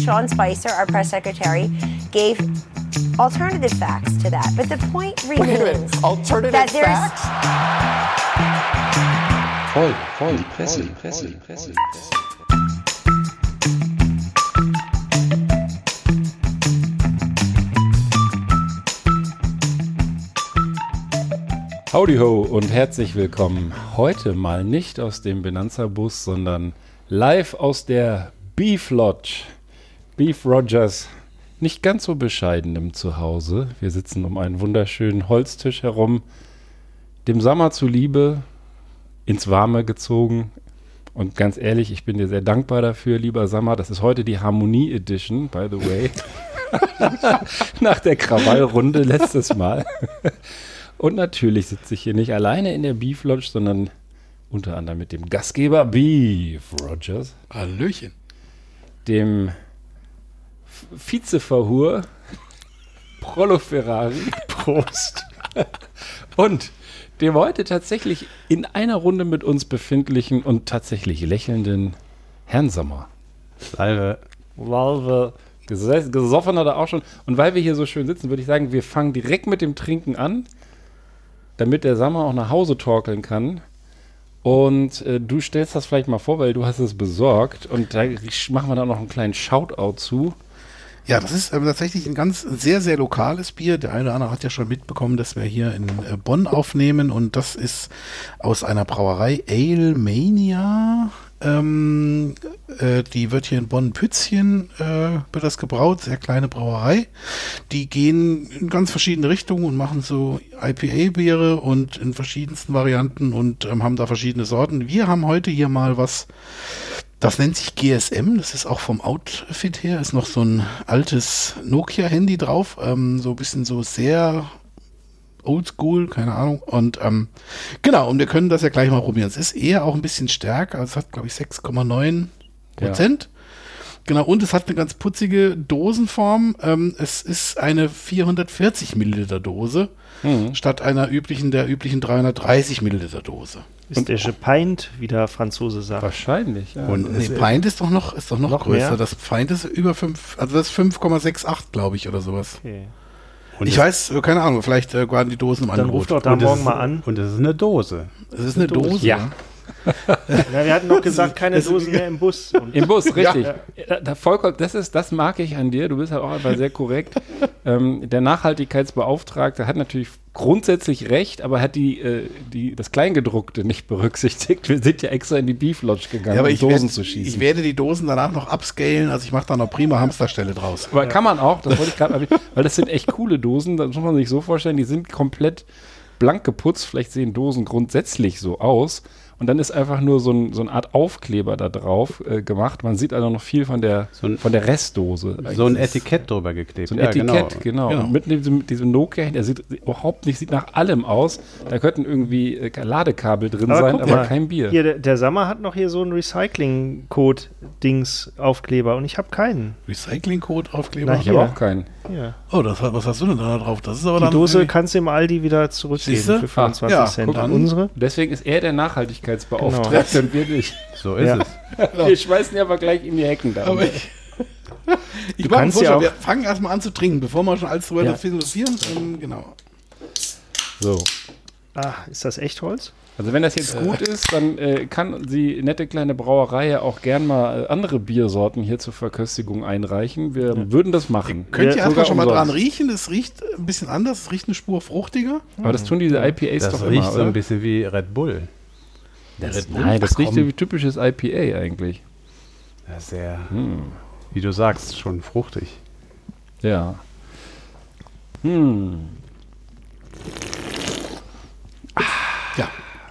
Sean Spicer, our press secretary, gave alternative facts to that. But the point Wait a remains minute. Alternative that there's facts? Voll, voll, Presse, die Presse, die Presse, die Presse. Howdy ho und herzlich willkommen. Heute mal nicht aus dem Benanza-Bus, sondern live aus der Beef Lodge. Beef Rogers, nicht ganz so bescheidenem Zuhause. Wir sitzen um einen wunderschönen Holztisch herum, dem Sommer zuliebe, ins Warme gezogen. Und ganz ehrlich, ich bin dir sehr dankbar dafür, lieber Sammer. Das ist heute die Harmonie Edition, by the way. Nach der Krawallrunde letztes Mal. Und natürlich sitze ich hier nicht alleine in der Beef Lodge, sondern unter anderem mit dem Gastgeber Beef Rogers, Hallöchen. dem Vizeverhur Prollo Ferrari. Prost. Und dem heute tatsächlich in einer Runde mit uns befindlichen und tatsächlich lächelnden Herrn Sommer. Salve. Valve. Ges gesoffen hat er auch schon. Und weil wir hier so schön sitzen, würde ich sagen, wir fangen direkt mit dem Trinken an, damit der Sommer auch nach Hause torkeln kann. Und äh, du stellst das vielleicht mal vor, weil du hast es besorgt. Und da machen wir da noch einen kleinen Shoutout zu. Ja, das ist ähm, tatsächlich ein ganz sehr, sehr lokales Bier. Der eine oder andere hat ja schon mitbekommen, dass wir hier in äh, Bonn aufnehmen und das ist aus einer Brauerei Ale Mania. Ähm, äh, die wird hier in Bonn-Pützchen äh, wird das gebraut, sehr kleine Brauerei. Die gehen in ganz verschiedene Richtungen und machen so IPA-Biere und in verschiedensten Varianten und ähm, haben da verschiedene Sorten. Wir haben heute hier mal was das nennt sich GSM, das ist auch vom Outfit her, ist noch so ein altes Nokia-Handy drauf, ähm, so ein bisschen so sehr oldschool, keine Ahnung. Und ähm, genau, und wir können das ja gleich mal probieren. Es ist eher auch ein bisschen stärker, also es hat, glaube ich, 6,9 Prozent. Genau, und es hat eine ganz putzige Dosenform. Ähm, es ist eine 440 Milliliter Dose statt einer üblichen, der üblichen 330 Milliliter Dose. Ist der Pint, wie der Franzose sagt. Wahrscheinlich. Ja. Und nee, Pint ist doch noch, ist doch noch, noch größer. mehr? Das Pint ist über 5, also das ist 5,68, glaube ich, oder sowas. Okay. Und ich weiß, äh, keine Ahnung, vielleicht äh, waren die Dosen im Dann Angebot. ruft doch da und es morgen ist- mal an. Und es ist eine Dose. Es ist eine Dose. Ja. Na, wir hatten doch gesagt, keine Dosen mehr im Bus. Und Im Bus, richtig. Da, da vollkommen, das, ist, das mag ich an dir. Du bist halt auch einfach sehr korrekt. ähm, der Nachhaltigkeitsbeauftragte hat natürlich grundsätzlich recht, aber hat die, äh, die, das Kleingedruckte nicht berücksichtigt. Wir sind ja extra in die Beef Lodge gegangen, Ja, aber um ich, Dosen werd, zu schießen. ich werde die Dosen danach noch upscalen, also ich mache da noch prima Hamsterstelle draus. aber kann man auch, das wollte ich gerade weil das sind echt coole Dosen. Das muss man sich so vorstellen, die sind komplett blank geputzt. Vielleicht sehen Dosen grundsätzlich so aus. Und dann ist einfach nur so, ein, so eine Art Aufkleber da drauf äh, gemacht. Man sieht also noch viel von der, So ein- von der Restdose. So ein Etikett drüber geklebt. So ein Ja, Etikett, genau. Genau. Und mit diesem, mit diesem Nokia, der sieht überhaupt nicht, sieht nach allem aus. Da könnten irgendwie äh, Ladekabel drin Aber sein, guck aber mal, kein Bier. Hier, der, der Sammer hat noch hier so einen Recycling-Code-Dings-Aufkleber und ich habe keinen. Recyclingcode Aufkleber. Na, ich habe hier. auch keinen. Hier. Oh, das, was hast du denn da drauf? Das ist aber Die dann Dose kannst du im Aldi wieder zurückgeben Siehste? für 25 Ah, ja, Cent. an. unsere? Deswegen ist er der Nachhaltigkeitsbeauftragte und wir nicht. So ist Ja. es. Wir schmeißen ja aber gleich in die Hecken da. Aber ich, ich mache ja wir fangen erstmal an zu trinken, bevor wir schon alles drüber Ja. philosophieren. Ähm, genau. so. Ah, ist das Echtholz? Also wenn das jetzt gut ist, dann äh, kann die nette kleine Brauerei ja auch gern mal äh, andere Biersorten hier zur Verköstigung einreichen. Wir würden das machen. Könnt ihr Ja, erstmal sogar schon mal umsonst. dran riechen? Es riecht ein bisschen anders, es riecht eine Spur fruchtiger. Aber das tun diese IPAs Das doch riecht immer, so oder? ein bisschen wie Red Bull. Das, nein, das riecht wie typisches IPA eigentlich. Ja, sehr, Hm. wie du sagst, schon fruchtig. Ja. Hm.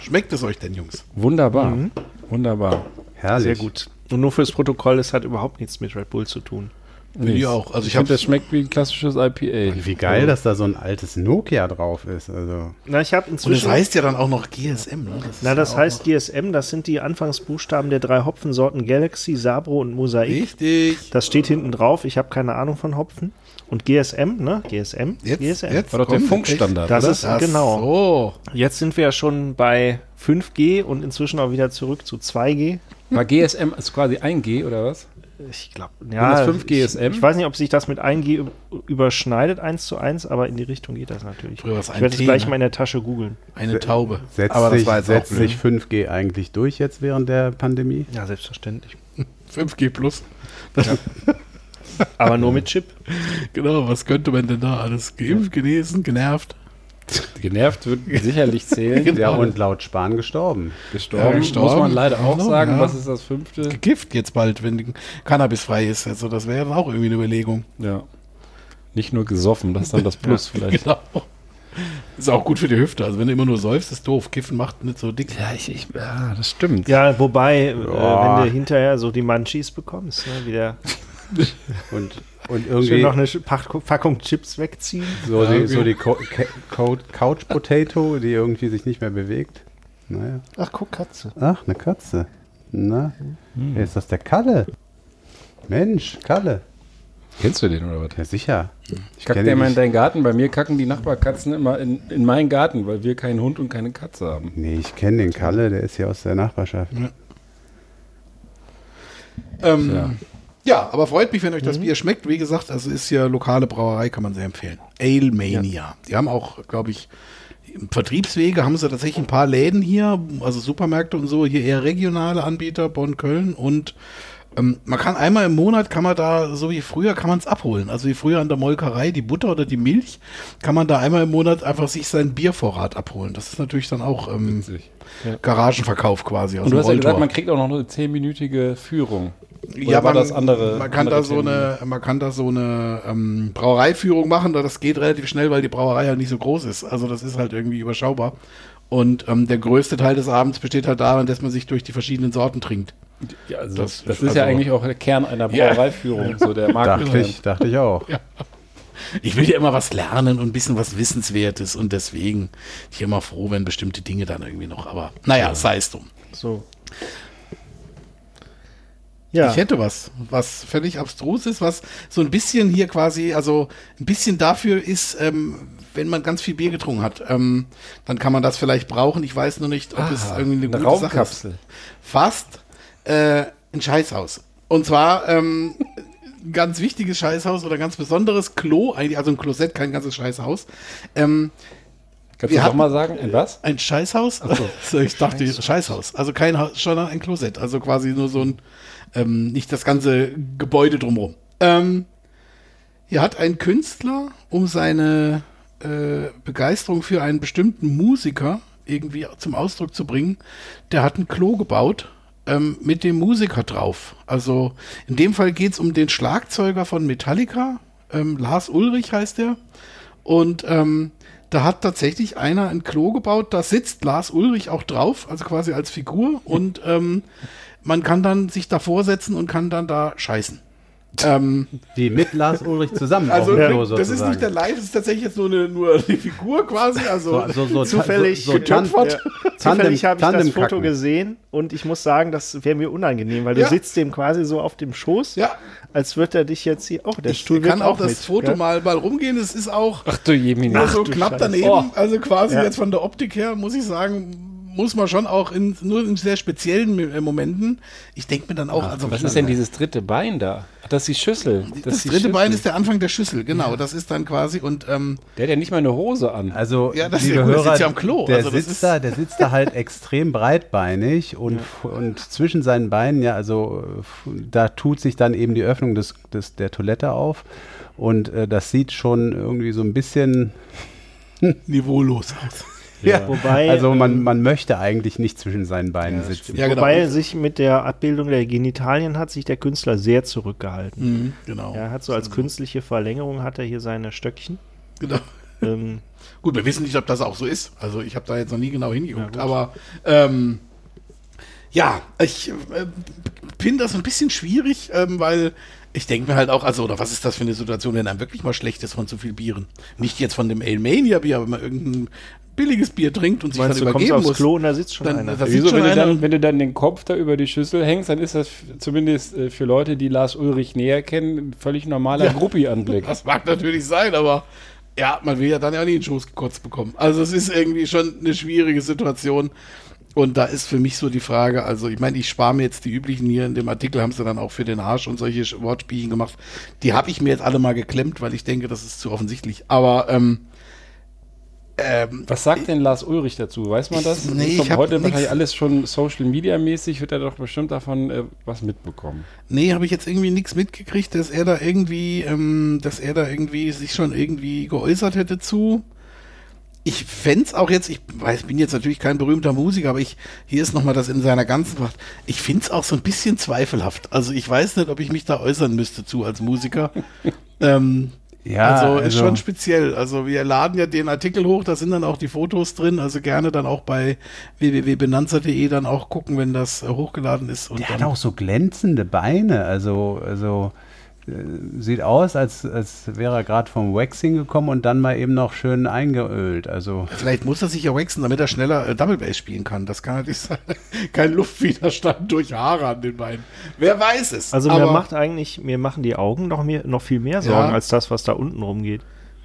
Ja. Schmeckt es euch denn, Jungs? Wunderbar. Mhm. Wunderbar. Herrlich. Sehr gut. Und nur fürs Protokoll, es hat überhaupt nichts mit Red Bull zu tun. Finde ich auch. Also ich ich finde, habe das schmeckt wie ein klassisches IPA. Und wie geil, dass da so ein altes Nokia drauf ist. Also, Na, ich habe Und das inzwischen. heißt ja dann auch noch GSM, ne? ist na, ja das auch heißt GSM, das sind die Anfangsbuchstaben der drei Hopfensorten Galaxy, Sabro und Mosaik. Richtig. Das steht hinten drauf. Ich habe keine Ahnung von Hopfen. Und GSM, ne? GSM? Jetzt, GSM. jetzt War doch der Funkstandard, Das oder? ist genau. So. Jetzt sind wir ja schon bei 5G und inzwischen auch wieder zurück zu 2G. War GSM ist quasi ein G oder was? Ich glaube, ja. das 5 GSM? Ich, ich weiß nicht, ob sich das mit 1G üb- überschneidet, 1 zu 1, aber in die Richtung geht das natürlich. Früher Ich werde es gleich ne? mal in der Tasche googeln. Eine Taube. Setzt, Aber das sich, war jetzt auch setzt sich 5G eigentlich durch jetzt während der Pandemie? Ja, selbstverständlich. 5G plus. Aber nur mit Chip. Genau, was könnte man denn da alles? Geimpft, genesen, genervt? Genervt wird sicherlich zählen. Ja, und laut Spahn gestorben. gestorben, Ja, gestorben. muss man leider auch Genau, sagen. ja. Was ist das fünfte? Gekifft jetzt bald, wenn die Cannabis frei ist. Also das wäre dann auch irgendwie eine Überlegung. Ja. Nicht nur gesoffen, das ist dann das Plus vielleicht. Genau. Ist auch gut für die Hüfte. Also wenn du immer nur säufst, ist doof. Kiffen macht nicht so dick. Ja, ich, ich, ja, das stimmt. Ja, wobei, äh, wenn du hinterher so die Munchies bekommst, ne, wieder Und, und schön irgendwie noch eine Packung Chips wegziehen. so Ja, die, so die Co Couch Potato, die irgendwie sich nicht mehr bewegt. Naja. Ach, guck, Katze. Ach, eine Katze. Na, hey, ist das der Kalle? Mensch, Kalle. Kennst du den oder was? Ja, sicher. Ich kacke kenn der immer in deinen Garten. Bei mir kacken die Nachbarkatzen immer in, in meinen Garten, weil wir keinen Hund und keine Katze haben. Nee, ich kenne den Kalle, der ist hier aus der Nachbarschaft. Ähm, Ja. ja. aber freut mich, wenn euch das Bier schmeckt. Wie gesagt, also ist hier lokale Brauerei, kann man sehr empfehlen. Ale Mania. Die haben auch, glaube ich, im Vertriebswege haben sie tatsächlich ein paar Läden hier, also Supermärkte und so, hier eher regionale Anbieter, Bonn, Köln und ähm, man kann einmal im Monat, kann man da, so wie früher, kann man es abholen. Also wie früher an der Molkerei, die Butter oder die Milch, kann man da einmal im Monat einfach sich seinen Biervorrat abholen. Das ist natürlich dann auch ähm, Garagenverkauf quasi. aus Und du hast ja gesagt, man kriegt auch noch eine zehnminütige Führung. Oder Ja, war man, das andere? man kann andere da so eine, man kann da so eine ähm, Brauereiführung machen, da das geht relativ schnell, weil die Brauerei halt nicht so groß ist. Also das ist halt irgendwie überschaubar. Und ähm, der größte Teil des Abends besteht halt darin, dass man sich durch die verschiedenen Sorten trinkt. Ja, also Das- das, ist ja also- eigentlich auch der Kern einer Ja. Brauereiführung, so der Dachte Markenkern. ich, dachte ich auch. Ich will ja immer was lernen und ein bisschen was Wissenswertes und deswegen bin ich immer froh, wenn bestimmte Dinge dann irgendwie noch, aber naja, sei es drum. So. Ja, Ich hätte was, was völlig abstrus ist, was so ein bisschen hier quasi, also ein bisschen dafür ist, ähm, wenn man ganz viel Bier getrunken hat, ähm, dann kann man das vielleicht brauchen. Ich weiß nur nicht, ob es irgendwie eine, eine gute Sache ist. Fast äh, ein Scheißhaus. Und zwar ähm, ein ganz wichtiges Scheißhaus oder ganz besonderes Klo, eigentlich, also ein Klosett, kein ganzes Scheißhaus. Ähm, Kannst Wir du hatten- noch mal sagen? Ein was? ein Scheißhaus? so. ich dachte, Scheißhaus. Also kein Haus, sondern ein Klosett. Also quasi nur so ein, ähm, nicht das ganze Gebäude drumherum. Ähm, hier hat ein Künstler, um seine äh, Begeisterung für einen bestimmten Musiker irgendwie zum Ausdruck zu bringen, der hat ein Klo gebaut ähm, mit dem Musiker drauf. Also in dem Fall geht es um den Schlagzeuger von Metallica, ähm, Lars Ulrich heißt der. Und ähm, da hat tatsächlich einer ein Klo gebaut, da sitzt Lars Ulrich auch drauf, also quasi als Figur. Und ähm, man kann dann sich davor setzen und kann dann da scheißen. Ähm, Die mit Lars Ulrich zusammen also dem Klo das ist nicht der Live, das ist tatsächlich jetzt nur eine, nur die Figur quasi. Also so, so, so, Zufällig so, getöpfert. Zufällig habe ich das Foto gesehen und ich muss sagen, das wäre mir unangenehm, weil Ja. du sitzt dem quasi so auf dem Schoß, ja, als würde er dich jetzt hier. Oh, der ich Stuhl kann wird auch das mit, Foto gell? mal, mal rumgehen. Es ist auch Ach du Jemini. nur so du knapp Scheiße. daneben. Oh. Also quasi Ja. jetzt von der Optik her, muss ich sagen, muss man schon auch in nur in sehr speziellen äh, Momenten. Ich denke mir dann auch, also Was ist denn dieses dritte Bein da? Ach, das ist die Schüssel. Das, ist die dritte Bein Schüssel. ist der Anfang der Schüssel, genau. Das ist dann quasi und ähm, Der hat ja nicht mal eine Hose an. Also, Ja, das ist liebe ja der Hörer, sitzt ja am Klo. Der, Also das sitzt ist- da, der sitzt da halt extrem breitbeinig und, und zwischen seinen Beinen, ja, also da tut sich dann eben die Öffnung des, des, der Toilette auf. Und äh, das sieht schon irgendwie so ein bisschen. niveaulos aus. Ja, Wobei, also man, ähm, man möchte eigentlich nicht zwischen seinen Beinen sitzen. Ja, genau. Wobei sich mit der Abbildung der Genitalien hat sich der Künstler sehr zurückgehalten. Mhm, genau. Er hat so als künstliche Verlängerung hat er hier seine Stöckchen. genau. Ähm, Gut, wir wissen nicht, ob das auch so ist. Also ich habe da jetzt noch nie genau hingeguckt. aber ähm, ja, ich äh, finde das ein bisschen schwierig, ähm, weil ich denke mir halt auch, also, oder was ist das für eine Situation, wenn einem wirklich mal schlecht ist von zu viel Bieren? Nicht jetzt von dem Ale Mania Bier, aber wenn man irgendein billiges Bier trinkt und sich meinst dann du, kommst übergeben aufs muss. Klo und da sitzt schon dann, einer. das Wieso, schon wenn du, einer. dann, wenn du dann den Kopf da über die Schüssel hängst, dann ist das zumindest äh, für Leute, die Lars Ulrich näher kennen, ein völlig normaler Gruppi-Anblick. Das mag natürlich sein, aber ja, man will ja dann ja nie einen Schoß gekotzt bekommen. Also es ist irgendwie schon eine schwierige Situation. Und da ist für mich so die Frage, also ich meine, ich spare mir jetzt die üblichen hier in dem Artikel, haben sie dann auch für den Arsch und solche Wortspielchen gemacht. Die habe ich mir jetzt alle mal geklemmt, weil ich denke, das ist zu offensichtlich. Aber ähm, ähm, Was sagt denn Lars Ulrich dazu? Weiß man das? Ich, nee, ich heute wahrscheinlich alles schon Social Media mäßig, wird er doch bestimmt davon äh, was mitbekommen. Nee, habe ich jetzt irgendwie nichts mitgekriegt, dass er da irgendwie, ähm, dass er da irgendwie sich schon irgendwie geäußert hätte zu. Ich fände auch jetzt, ich weiß, bin jetzt natürlich kein berühmter Musiker, aber ich, hier ist nochmal das in seiner ganzen Macht. Ich finde es auch so ein bisschen zweifelhaft. Also ich weiß nicht, ob ich mich da äußern müsste zu als Musiker. ähm, ja, also, ist also schon speziell. Also wir laden ja den Artikel hoch, da sind dann auch die Fotos drin. Also gerne dann auch bei www.benanza.de dann auch gucken, wenn das hochgeladen ist. Und der hat auch so glänzende Beine. Also, also sieht aus, als, als wäre er gerade vom Waxing gekommen und dann mal eben noch schön eingeölt. Also Vielleicht muss er sich ja waxen, damit er schneller äh, Double Bass spielen kann. Das kann natürlich sein. Kein Luftwiderstand durch Haare an den Beinen. Wer weiß es. Also mir macht eigentlich, mir machen die Augen noch, mehr, noch viel mehr Sorgen ja. als das, was da unten rumgeht.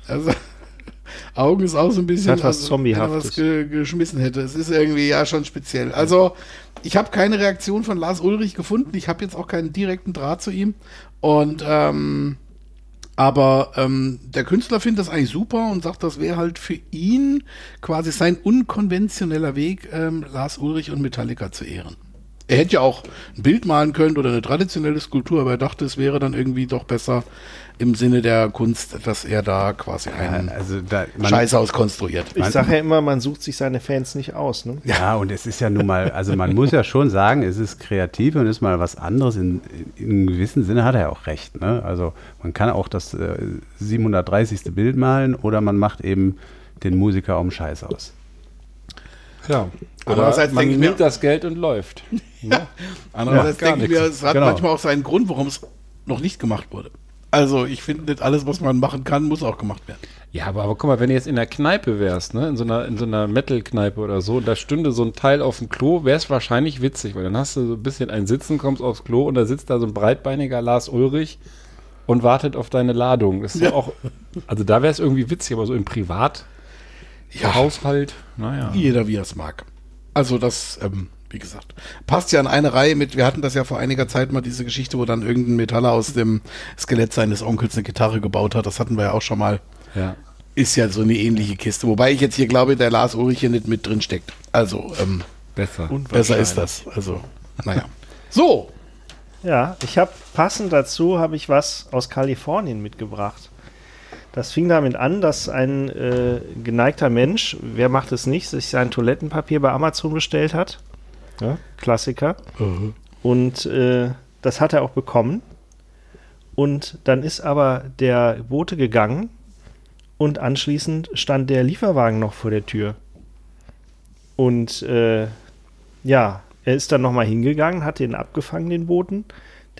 Also Augen ist auch so ein bisschen, was also, Zombiehaftes. was ge geschmissen hätte. Es ist irgendwie ja schon speziell. Also ich habe keine Reaktion von Lars Ulrich gefunden. Ich habe jetzt auch keinen direkten Draht zu ihm. Und ähm, aber ähm, der Künstler findet das eigentlich super und sagt, das wäre halt für ihn quasi sein unkonventioneller Weg, ähm, Lars Ulrich und Metallica zu ehren. Er hätte ja auch ein Bild malen können oder eine traditionelle Skulptur, aber er dachte, es wäre dann irgendwie doch besser, im Sinne der Kunst, dass er da quasi einen ja, also da, Scheißhaus konstruiert. Ich sage ja immer, man sucht sich seine Fans nicht aus. Ne? Ja, und es ist ja nun mal, also man muss ja schon sagen, es ist kreativ und ist mal was anderes. In, in einem gewissen Sinne hat er auch recht. Ne? Also man kann auch das äh, 730. Bild malen oder man macht eben den Musiker um Scheiß aus. Ja, andererseits man nimmt das Geld und läuft. ja. Andererseits ja, denke ich mir, es hat genau. manchmal auch seinen Grund, warum es noch nicht gemacht wurde. Also ich finde, nicht alles, was man machen kann, muss auch gemacht werden. Ja, aber, aber guck mal, wenn du jetzt in der Kneipe wärst, ne, in so einer, in so einer Metal-Kneipe oder so, und da stünde so ein Teil auf dem Klo, wäre es wahrscheinlich witzig, weil dann hast du so ein bisschen ein Sitzen, kommst aufs Klo und da sitzt da so ein breitbeiniger Lars Ulrich und wartet auf deine Ladung. Das ist ja. auch, also da wäre es irgendwie witzig, aber so im Privat, ja. Haushalt, naja. Jeder wie er es mag. Also das, ähm, wie gesagt, passt ja an eine Reihe mit, wir hatten das ja vor einiger Zeit mal, diese Geschichte, wo dann irgendein Metaller aus dem Skelett seines Onkels eine Gitarre gebaut hat. Das hatten wir ja auch schon mal. Ja. Ist ja so eine ähnliche Kiste. Wobei ich jetzt hier glaube, der Lars Ulrich hier nicht mit drin steckt. Also, ähm, besser. Besser ist das. Also, naja. So. Ja, ich habe passend dazu habe ich was aus Kalifornien mitgebracht. Das fing damit an, dass ein äh, geneigter Mensch, wer macht es nicht, sich sein Toilettenpapier bei Amazon bestellt hat ja, Klassiker. Mhm. Und äh, das hat er auch bekommen. Und dann ist aber der Bote gegangen und anschließend stand der Lieferwagen noch vor der Tür. Und äh, ja, er ist dann nochmal hingegangen, hat den abgefangen, den Boten.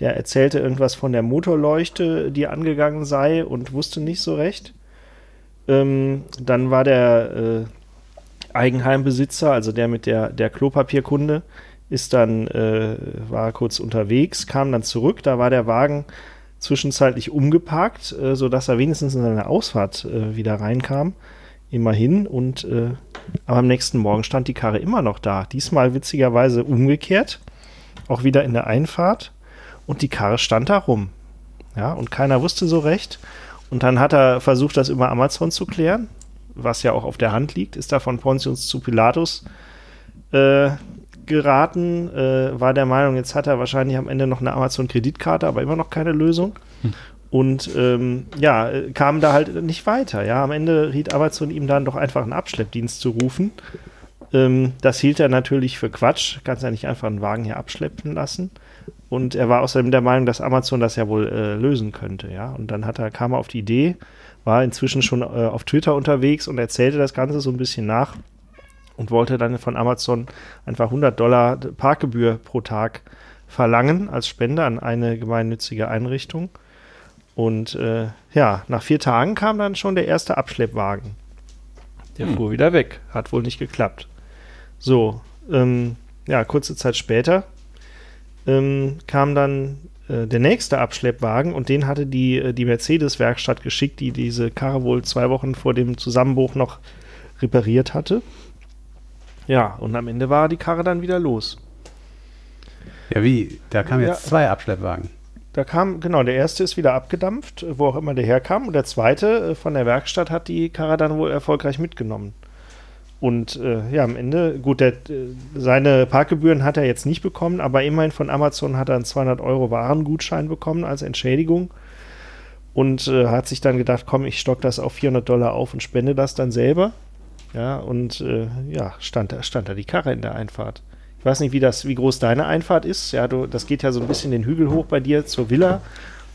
Der erzählte irgendwas von der Motorleuchte, die angegangen sei und wusste nicht so recht. Ähm, dann war der äh, Eigenheimbesitzer, also der mit der, der Klopapierkunde, ist dann, äh, war kurz unterwegs, kam dann zurück, da war der Wagen zwischenzeitlich umgeparkt, äh, sodass er wenigstens in seine Ausfahrt äh, wieder reinkam. Immerhin. Und äh, aber am nächsten Morgen stand die Karre immer noch da. Diesmal witzigerweise umgekehrt, auch wieder in der Einfahrt. Und die Karre stand da rum. Ja, und keiner wusste so recht. Und dann hat er versucht, das über Amazon zu klären was ja auch auf der Hand liegt, ist da von Pontius zu Pilatus äh, geraten, äh, war der Meinung, jetzt hat er wahrscheinlich am Ende noch eine Amazon-Kreditkarte, aber immer noch keine Lösung. Hm. Und ähm, ja, kam da halt nicht weiter. Ja, am Ende riet Amazon ihm dann doch einfach einen Abschleppdienst zu rufen. Ähm, das hielt er natürlich für Quatsch. Kannst ja nicht einfach einen Wagen hier abschleppen lassen. Und er war außerdem der Meinung, dass Amazon das ja wohl äh, lösen könnte. Ja, und dann hat er, kam er auf die Idee, war inzwischen schon äh, auf Twitter unterwegs und erzählte das Ganze so ein bisschen nach und wollte dann von Amazon einfach 100 Dollar Parkgebühr pro Tag verlangen als Spende an eine gemeinnützige Einrichtung. Und äh, ja, nach vier Tagen kam dann schon der erste Abschleppwagen. Der hm. fuhr wieder weg. Hat wohl nicht geklappt. So, ähm, ja, kurze Zeit später ähm, kam dann äh, der nächste Abschleppwagen und den hatte die, äh, die Mercedes-Werkstatt geschickt, die diese Karre wohl zwei Wochen vor dem Zusammenbruch noch repariert hatte. Ja, und am Ende war die Karre dann wieder los. Ja, wie? Da kamen jetzt Ja. zwei Abschleppwagen. Da kam, genau, der erste ist wieder abgedampft, wo auch immer der herkam. Und der zweite äh, von der Werkstatt hat die Karre dann wohl erfolgreich mitgenommen. Und äh, ja, am Ende, gut, der, äh, seine Parkgebühren hat er jetzt nicht bekommen, aber immerhin von Amazon hat er einen 200 Euro Warengutschein bekommen als Entschädigung. Und äh, hat sich dann gedacht, komm, ich stock das auf 400 Dollar auf und spende das dann selber. Ja, und äh, ja, stand da, stand da die Karre in der Einfahrt. Ich weiß nicht, wie, das, wie groß deine Einfahrt ist. Ja, du, das geht ja so ein bisschen den Hügel hoch bei dir zur Villa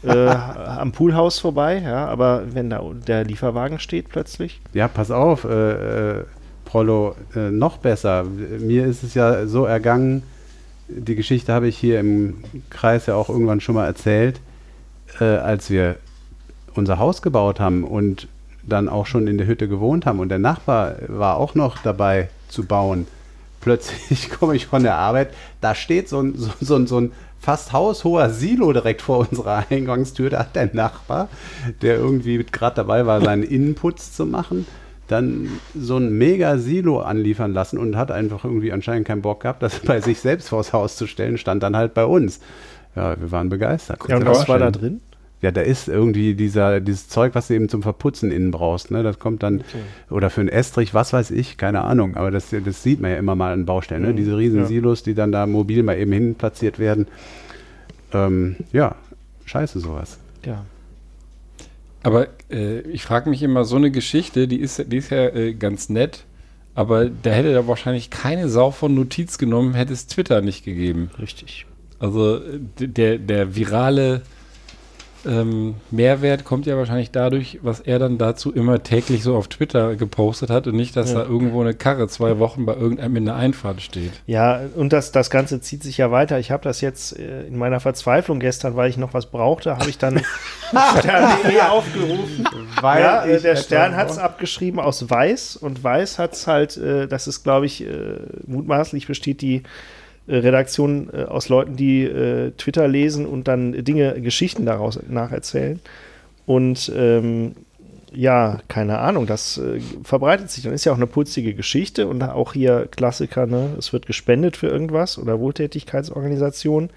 äh, am Poolhaus vorbei. Ja, aber wenn da der Lieferwagen steht plötzlich. Ja, pass auf, äh, äh, Prollo, äh, noch besser. Mir ist es ja so ergangen, die Geschichte habe ich hier im Kreis ja auch irgendwann schon mal erzählt, äh, als wir unser Haus gebaut haben und dann auch schon in der Hütte gewohnt haben und der Nachbar war auch noch dabei zu bauen. Plötzlich komme ich von der Arbeit, da steht so ein, so, so, so ein fast haushoher Silo direkt vor unserer Eingangstür. Da hat der Nachbar, der irgendwie gerade dabei war, seinen Innenputz zu machen, dann so ein mega Silo anliefern lassen und hat einfach irgendwie anscheinend keinen Bock gehabt, das bei sich selbst vors Haus zu stellen, stand dann halt bei uns. Ja, wir waren begeistert. Ja, und was war da drin? Ja, da ist irgendwie dieser, dieses Zeug, was du eben zum Verputzen innen brauchst. Ne? Das kommt dann, oder für einen Estrich, was weiß ich, keine Ahnung. Aber das, das sieht man ja immer mal an Baustellen. Ne? Diese riesen Ja. Silos, die dann da mobil mal eben hin platziert werden. Ähm, ja, scheiße sowas. Ja. Aber äh, ich frage mich immer, so eine Geschichte, die ist, die ist ja äh, ganz nett, aber da hätte da wahrscheinlich keine Sau von Notiz genommen, hätte es Twitter nicht gegeben. Richtig. Also der, der virale ähm, Mehrwert kommt ja wahrscheinlich dadurch, was er dann dazu immer täglich so auf Twitter gepostet hat und nicht, dass Ja. da irgendwo eine Karre zwei Wochen bei irgendeinem in der Einfahrt steht. Ja, und das, das Ganze zieht sich ja weiter. Ich habe das jetzt äh, in meiner Verzweiflung gestern, weil ich noch was brauchte, habe ich dann Stern.de aufgerufen. Weil ja, äh, der Stern hat es abgeschrieben aus Weiß und Weiß hat es halt, äh, das ist, glaube ich, äh, mutmaßlich besteht die äh, Redaktion äh, aus Leuten, die äh, Twitter lesen und dann Dinge, Geschichten daraus nacherzählen. Und ähm, ja, keine Ahnung, das äh, verbreitet sich. Dann ist ja auch eine putzige Geschichte und auch hier Klassiker, ne? Es wird gespendet für irgendwas oder Wohltätigkeitsorganisation.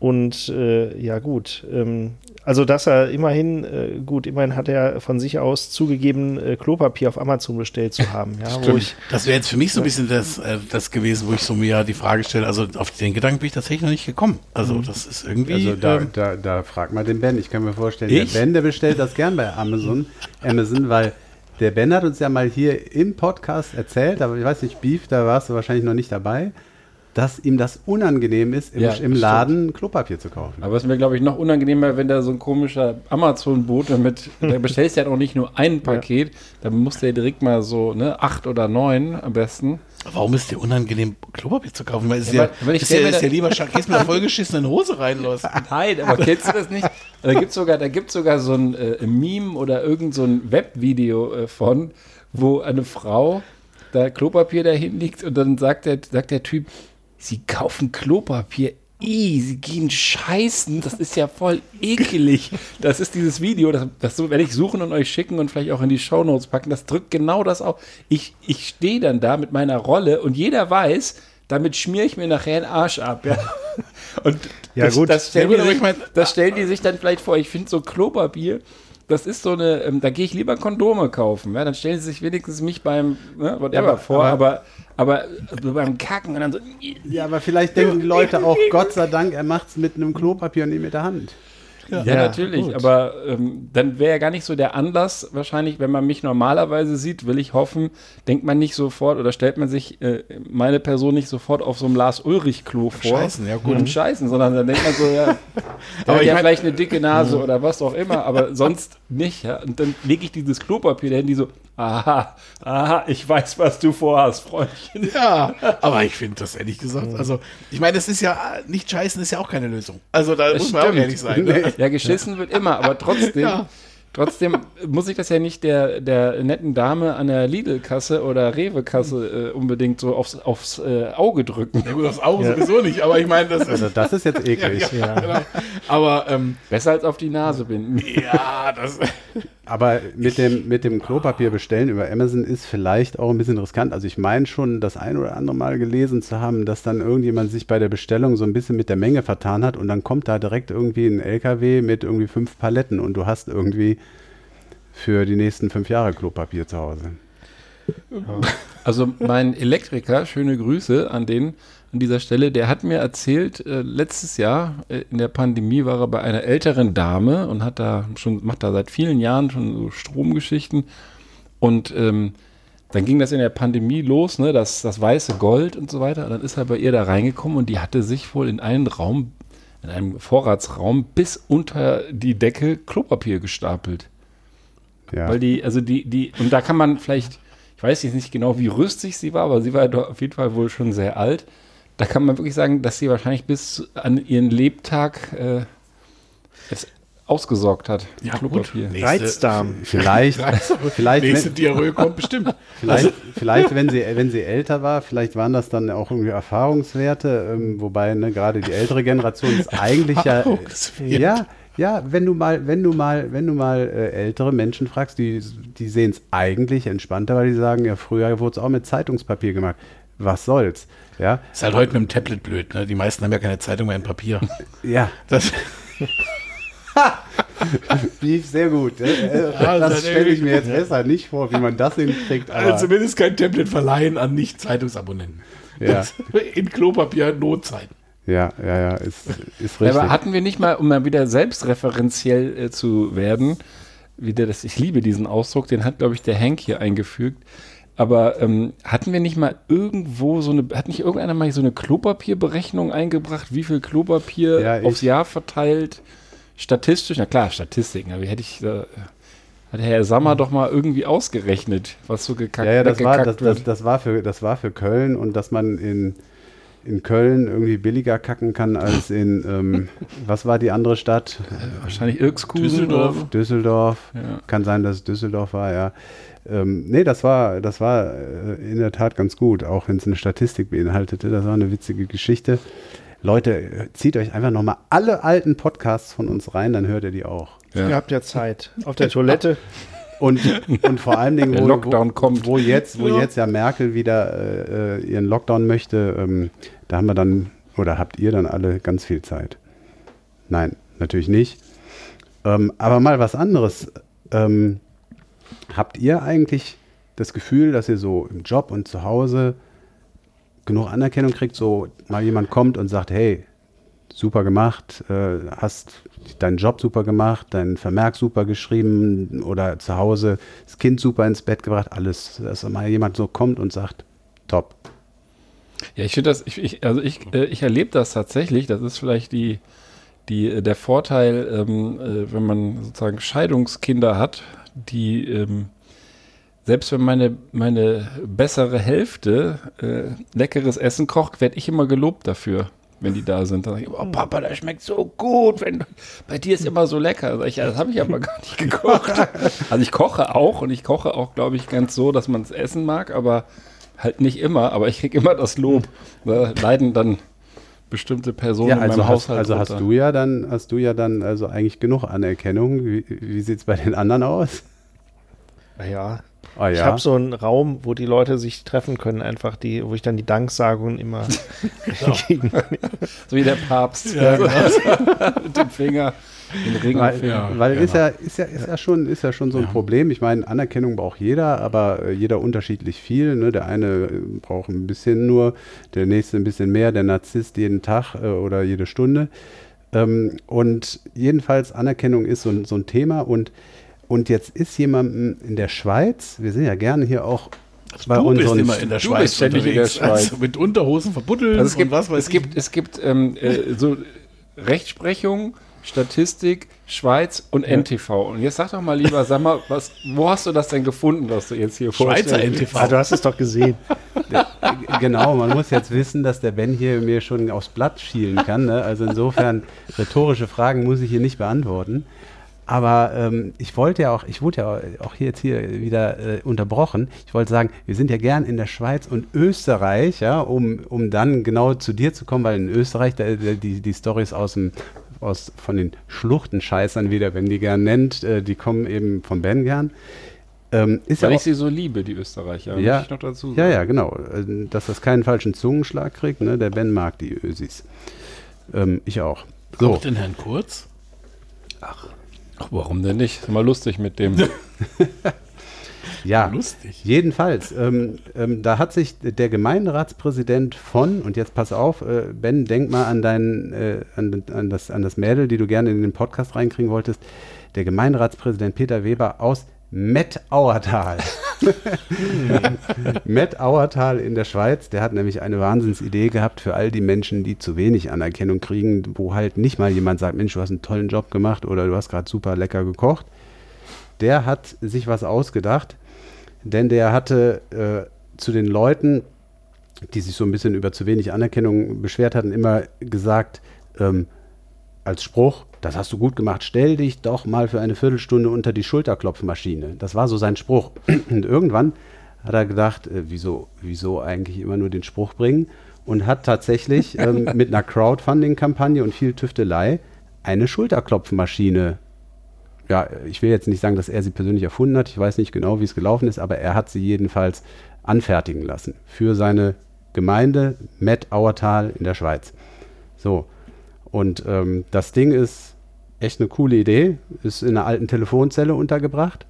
Und äh, ja, gut. Ähm, also, dass er immerhin, äh, gut, immerhin hat er von sich aus zugegeben, äh, Klopapier auf Amazon bestellt zu haben. Ja, wo ich, Das wäre jetzt für mich so ein bisschen das, äh, das gewesen, wo ich so mir die Frage stelle, also auf den Gedanken bin ich tatsächlich noch nicht gekommen. Also das ist irgendwie... Also da, ähm, da, da frag mal den Ben. Ich kann mir vorstellen, Ich? der Ben, der bestellt das gern bei Amazon, Amazon, weil der Ben hat uns ja mal hier im Podcast erzählt, aber ich weiß nicht, Beef, da warst du wahrscheinlich noch nicht dabei, dass ihm das unangenehm ist, im, Ja, im stimmt. Laden Klopapier zu kaufen. Aber es ist mir, glaube ich, noch unangenehmer, wenn da so ein komischer Amazon-Bote mit, da bestellst du ja noch nicht nur ein Paket, da musst du ja direkt mal so, ne, acht oder neun am besten. warum ist dir unangenehm, Klopapier zu kaufen? Weil es Ja, ja, ist ja, ist ja lieber, gehst mit einer vollgeschissenen Hose rein los. Nein, aber kennst du das nicht? Da gibt es sogar, da gibt's sogar so ein äh, Meme oder irgend so ein Webvideo äh, von, wo eine Frau da Klopapier dahin liegt und dann sagt der, sagt der Typ, sie kaufen Klopapier. I, sie gehen scheißen, das ist ja voll ekelig. Das ist dieses Video, das, das werde ich suchen und euch schicken und vielleicht auch in die Shownotes packen. Das drückt genau das auf. Ich, ich stehe dann da mit meiner Rolle und jeder weiß, damit schmiere ich mir nachher den Arsch ab. Ja, und Ja, das, gut. Das stellen, Ja, gut, sich, ich mein- das stellen die sich dann vielleicht vor. Ich finde so Klopapier, das ist so eine, ähm, da gehe ich lieber Kondome kaufen. Ja? Dann stellen sie sich wenigstens mich beim, ne, whatever aber- vor, aber, aber, so beim Kacken und dann so, Ja, aber vielleicht denken die Leute auch, Gott sei Dank, er macht es mit einem Klopapier und nicht mit der Hand. Ja, Ja, natürlich, gut. aber ähm, dann wäre ja gar nicht so der Anlass, wahrscheinlich, wenn man mich normalerweise sieht, will ich hoffen, denkt man nicht sofort oder stellt man sich äh, meine Person nicht sofort auf so einem Lars-Ulrich-Klo vor. Scheißen, ja, gut. Und scheißen, sondern dann denkt man so, ja, der Aber hat ich ja mein- vielleicht eine dicke Nase oder was auch immer, aber sonst nicht. Ja? Und dann lege ich dieses Klopapier dahin, die so, aha, aha, ich weiß, was du vorhast, Freundchen. Ja, aber ich finde das ehrlich gesagt, also ich meine, das ist ja, nicht scheißen ist ja auch keine Lösung. Also da muss man auch ehrlich sein. Ne? Ja, geschissen wird immer, aber trotzdem, Ja. trotzdem muss ich das ja nicht der, der netten Dame an der Lidl-Kasse oder Rewe-Kasse äh, unbedingt so aufs, aufs äh, Auge drücken. Ja gut, aufs Auge sowieso nicht, aber ich meine, das ist, Also das ist jetzt eklig. ja, genau. aber ähm, Besser als auf die Nase binden. ja, das, Aber mit dem, mit dem Klopapier bestellen über Amazon ist vielleicht auch ein bisschen riskant. Also ich meine schon, das ein oder andere Mal gelesen zu haben, dass dann irgendjemand sich bei der Bestellung so ein bisschen mit der Menge vertan hat und dann kommt da direkt irgendwie ein LKW mit irgendwie fünf Paletten und du hast irgendwie für die nächsten fünf Jahre Klopapier zu Hause. Also mein Elektriker, schöne Grüße an den an dieser Stelle, der hat mir erzählt, äh, letztes Jahr äh, in der Pandemie war er bei einer älteren Dame und hat da schon, macht da seit vielen Jahren schon so Stromgeschichten. Und ähm, dann ging das in der Pandemie los, ne, das, das weiße Gold und so weiter. Und dann ist er bei ihr da reingekommen und die hatte sich wohl in einen Raum, in einem Vorratsraum bis unter die Decke Klopapier gestapelt. Ja. Weil die, also die, die, und da kann man vielleicht, ich weiß jetzt nicht genau, wie rüstig sie war, aber sie war doch auf jeden Fall wohl schon sehr alt. Da kann man wirklich sagen, dass sie wahrscheinlich bis an ihren Lebtag äh, es ausgesorgt hat. Ja, Klopapier. gut. Reizdarm. Vielleicht, vielleicht, Nächste wenn, Diarrhoe kommt bestimmt. vielleicht, vielleicht wenn, sie, wenn sie älter war, vielleicht waren das dann auch irgendwie Erfahrungswerte, ähm, wobei ne, gerade die ältere Generation ist eigentlich ja, ja, ja, wenn du mal, wenn du mal, wenn du mal äh, ältere Menschen fragst, die, die sehen es eigentlich entspannter, weil die sagen, ja, früher wurde es auch mit Zeitungspapier gemacht. Was soll's? Ja, Ist halt heute mit dem Tablet blöd. Ne? Die meisten haben ja keine Zeitung mehr in Papier. ja, Das, Beef, sehr gut. Das stelle ich mir jetzt besser nicht vor, wie man das hinkriegt, aber also zumindest kein Tablet verleihen an Nicht-Zeitungsabonnenten. Ja. In Klopapier Notzeiten. ja, ja, ja, ist, ist richtig. aber hatten wir nicht mal, um mal wieder selbstreferenziell äh, zu werden, wieder das, ich liebe diesen Ausdruck, den hat, glaube ich, der Hank hier eingefügt. Aber ähm, hatten wir nicht mal irgendwo so eine, hat nicht irgendeiner mal so eine Klopapierberechnung eingebracht, wie viel Klopapier Ja, aufs Jahr verteilt, statistisch? Na klar, Statistiken, aber wie hätte ich, äh, hat Herr Sammer doch mal irgendwie ausgerechnet, was so gekackt Ja, ja, das war, das, das, das, war für, das war für Köln und dass man in, in Köln irgendwie billiger kacken kann als in, ähm, was war die andere Stadt? Wahrscheinlich Irkskusen Düsseldorf. Düsseldorf. Ja. Kann sein, dass es Düsseldorf war, ja. Ähm, nee, das war, das war äh, in der Tat ganz gut, auch wenn es eine Statistik beinhaltete. Das war eine witzige Geschichte. Leute, äh, zieht euch einfach nochmal alle alten Podcasts von uns rein, dann hört ihr die auch. Ja. Ihr habt ja Zeit. Auf der Toilette. Und, und vor allen Dingen, Der wo, Lockdown wo, kommt. wo jetzt, wo Ja. jetzt ja Merkel wieder äh, äh, ihren Lockdown möchte, ähm, da haben wir dann, oder habt ihr dann alle ganz viel Zeit? Nein, natürlich nicht. Ähm, aber mal was anderes. Ähm, habt ihr eigentlich das Gefühl, dass ihr so im Job und zu Hause genug Anerkennung kriegt, so mal jemand kommt und sagt, hey, super gemacht, äh, hast deinen Job super gemacht, deinen Vermerk super geschrieben oder zu Hause das Kind super ins Bett gebracht, alles, dass mal jemand so kommt und sagt, top. Ja, ich finde das, ich, ich, also ich, äh, ich erlebe das tatsächlich. Das ist vielleicht die, die, äh, der Vorteil, ähm, äh, wenn man sozusagen Scheidungskinder hat, die ähm, selbst wenn meine, meine bessere Hälfte äh, leckeres Essen kocht, werde ich immer gelobt dafür, wenn die da sind. Dann sage ich, oh Papa, das schmeckt so gut. Wenn, bei dir ist immer so lecker. Ich, ja, das habe ich aber gar nicht gekocht. Also ich koche auch und ich koche auch, glaube ich, ganz so, dass man es essen mag, aber halt nicht immer. Aber ich kriege immer das Lob. Da leiden dann bestimmte Personen Ja, in also meinem hast, Haushalt. also hast du ja dann, hast du ja dann also eigentlich genug Anerkennung. Wie, wie sieht es bei den anderen aus? Ja. Ah Ich ja. habe so einen Raum, wo die Leute sich treffen können, einfach die, wo ich dann die Danksagungen immer gegen So wie der Papst. Ja, genau. Mit dem Finger. Den Ringfinger. Weil, weil genau. ist, ja, ist, ja, ist, ja schon, ist ja schon so ein Problem. Ich meine, Anerkennung braucht jeder, aber äh, jeder unterschiedlich viel. Ne? Der eine äh, braucht ein bisschen nur, der nächste ein bisschen mehr, der Narzisst jeden Tag äh, oder jede Stunde. Ähm, und jedenfalls Anerkennung ist so, ein- so ein Thema. Und, und jetzt ist jemandem in der Schweiz, wir sind ja gerne hier auch bei du bist unseren immer in der du Schweiz bist ständig in der. Schweiz. Also mit Unterhosen verbuddelt Also es gibt, und was weiß es gibt, es gibt ähm, äh, so Rechtsprechung, Statistik, Schweiz und NTV. Und jetzt sag doch mal lieber, sag mal, was, wo hast du das denn gefunden, was du jetzt hier ich. Schweizer vorstellst? NTV. Ah, du hast es doch gesehen. Genau, man muss jetzt wissen, dass der Ben hier mir schon aufs Blatt schielen kann. Ne? Also insofern, rhetorische Fragen muss ich hier nicht beantworten. Aber ähm, ich wollte ja auch, ich wurde ja auch hier jetzt hier wieder äh, unterbrochen. Ich wollte sagen, wir sind ja gern in der Schweiz und Österreich, ja, um, um dann genau zu dir zu kommen, weil in Österreich, da, da, die, die Stories aus dem aus, von den Schluchtenscheißern wieder, wenn die gern nennt. Äh, die kommen eben von Ben gern. Ähm, ist Weil ja ich sie so liebe, die Österreicher. Ja, ich noch dazu ja, ja, genau. Äh, dass das keinen falschen Zungenschlag kriegt. Ne? Der Ben mag die Ösis. Ähm, ich auch. So. Kommt denn Herrn Kurz? Ach. Ach, warum denn nicht? Ist mal lustig mit dem. ja, lustig. Jedenfalls, ähm, ähm, da hat sich der Gemeinderatspräsident von, und jetzt pass auf, äh, Ben, denk mal an, dein, äh, an, an, das, an das Mädel, die du gerne in den Podcast reinkriegen wolltest. Der Gemeinderatspräsident Peter Weber aus Matt Auertal. Matt Auertal in der Schweiz, der hat nämlich eine Wahnsinnsidee gehabt für all die Menschen, die zu wenig Anerkennung kriegen, wo halt nicht mal jemand sagt, Mensch, du hast einen tollen Job gemacht oder du hast gerade super lecker gekocht. Der hat sich was ausgedacht, denn der hatte äh, zu den Leuten, die sich so ein bisschen über zu wenig Anerkennung beschwert hatten, immer gesagt, ähm, als Spruch, das hast du gut gemacht, stell dich doch mal für eine Viertelstunde unter die Schulterklopfmaschine. Das war so sein Spruch. Und irgendwann hat er gedacht, äh, wieso, wieso eigentlich immer nur den Spruch bringen? Und hat tatsächlich ähm, mit einer Crowdfunding-Kampagne und viel Tüftelei eine Schulterklopfmaschine ja, ich will jetzt nicht sagen, dass er sie persönlich erfunden hat. Ich weiß nicht genau, wie es gelaufen ist, aber er hat sie jedenfalls anfertigen lassen für seine Gemeinde Met Auertal in der Schweiz. So, und ähm, das Ding ist echt eine coole Idee, ist in einer alten Telefonzelle untergebracht.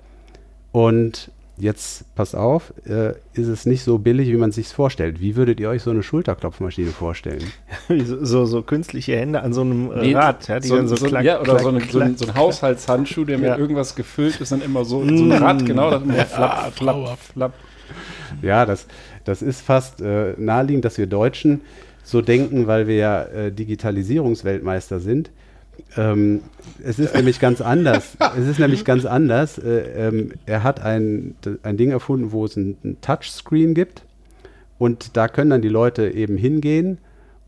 Und jetzt, pass auf, äh, ist es nicht so billig, wie man sich vorstellt. Wie würdet ihr euch so eine Schulterklopfmaschine vorstellen? so, so, künstliche Hände an so einem nee, Rad, ja, die so, dann so, klack, ja, oder klack, so, eine, klack, so, ein, Haushaltshandschuh, der ja. mit irgendwas gefüllt ist, dann immer so, so ein Rad, genau, das immer flapp, flapp, flapp. Ja, das, das ist fast äh, naheliegend, dass wir Deutschen so denken, weil wir ja äh, Digitalisierungsweltmeister sind. Ähm, es ist nämlich ganz anders. Es ist nämlich ganz anders. Äh, ähm, er hat ein, ein Ding erfunden, wo es ein, ein Touchscreen gibt. Und da können dann die Leute eben hingehen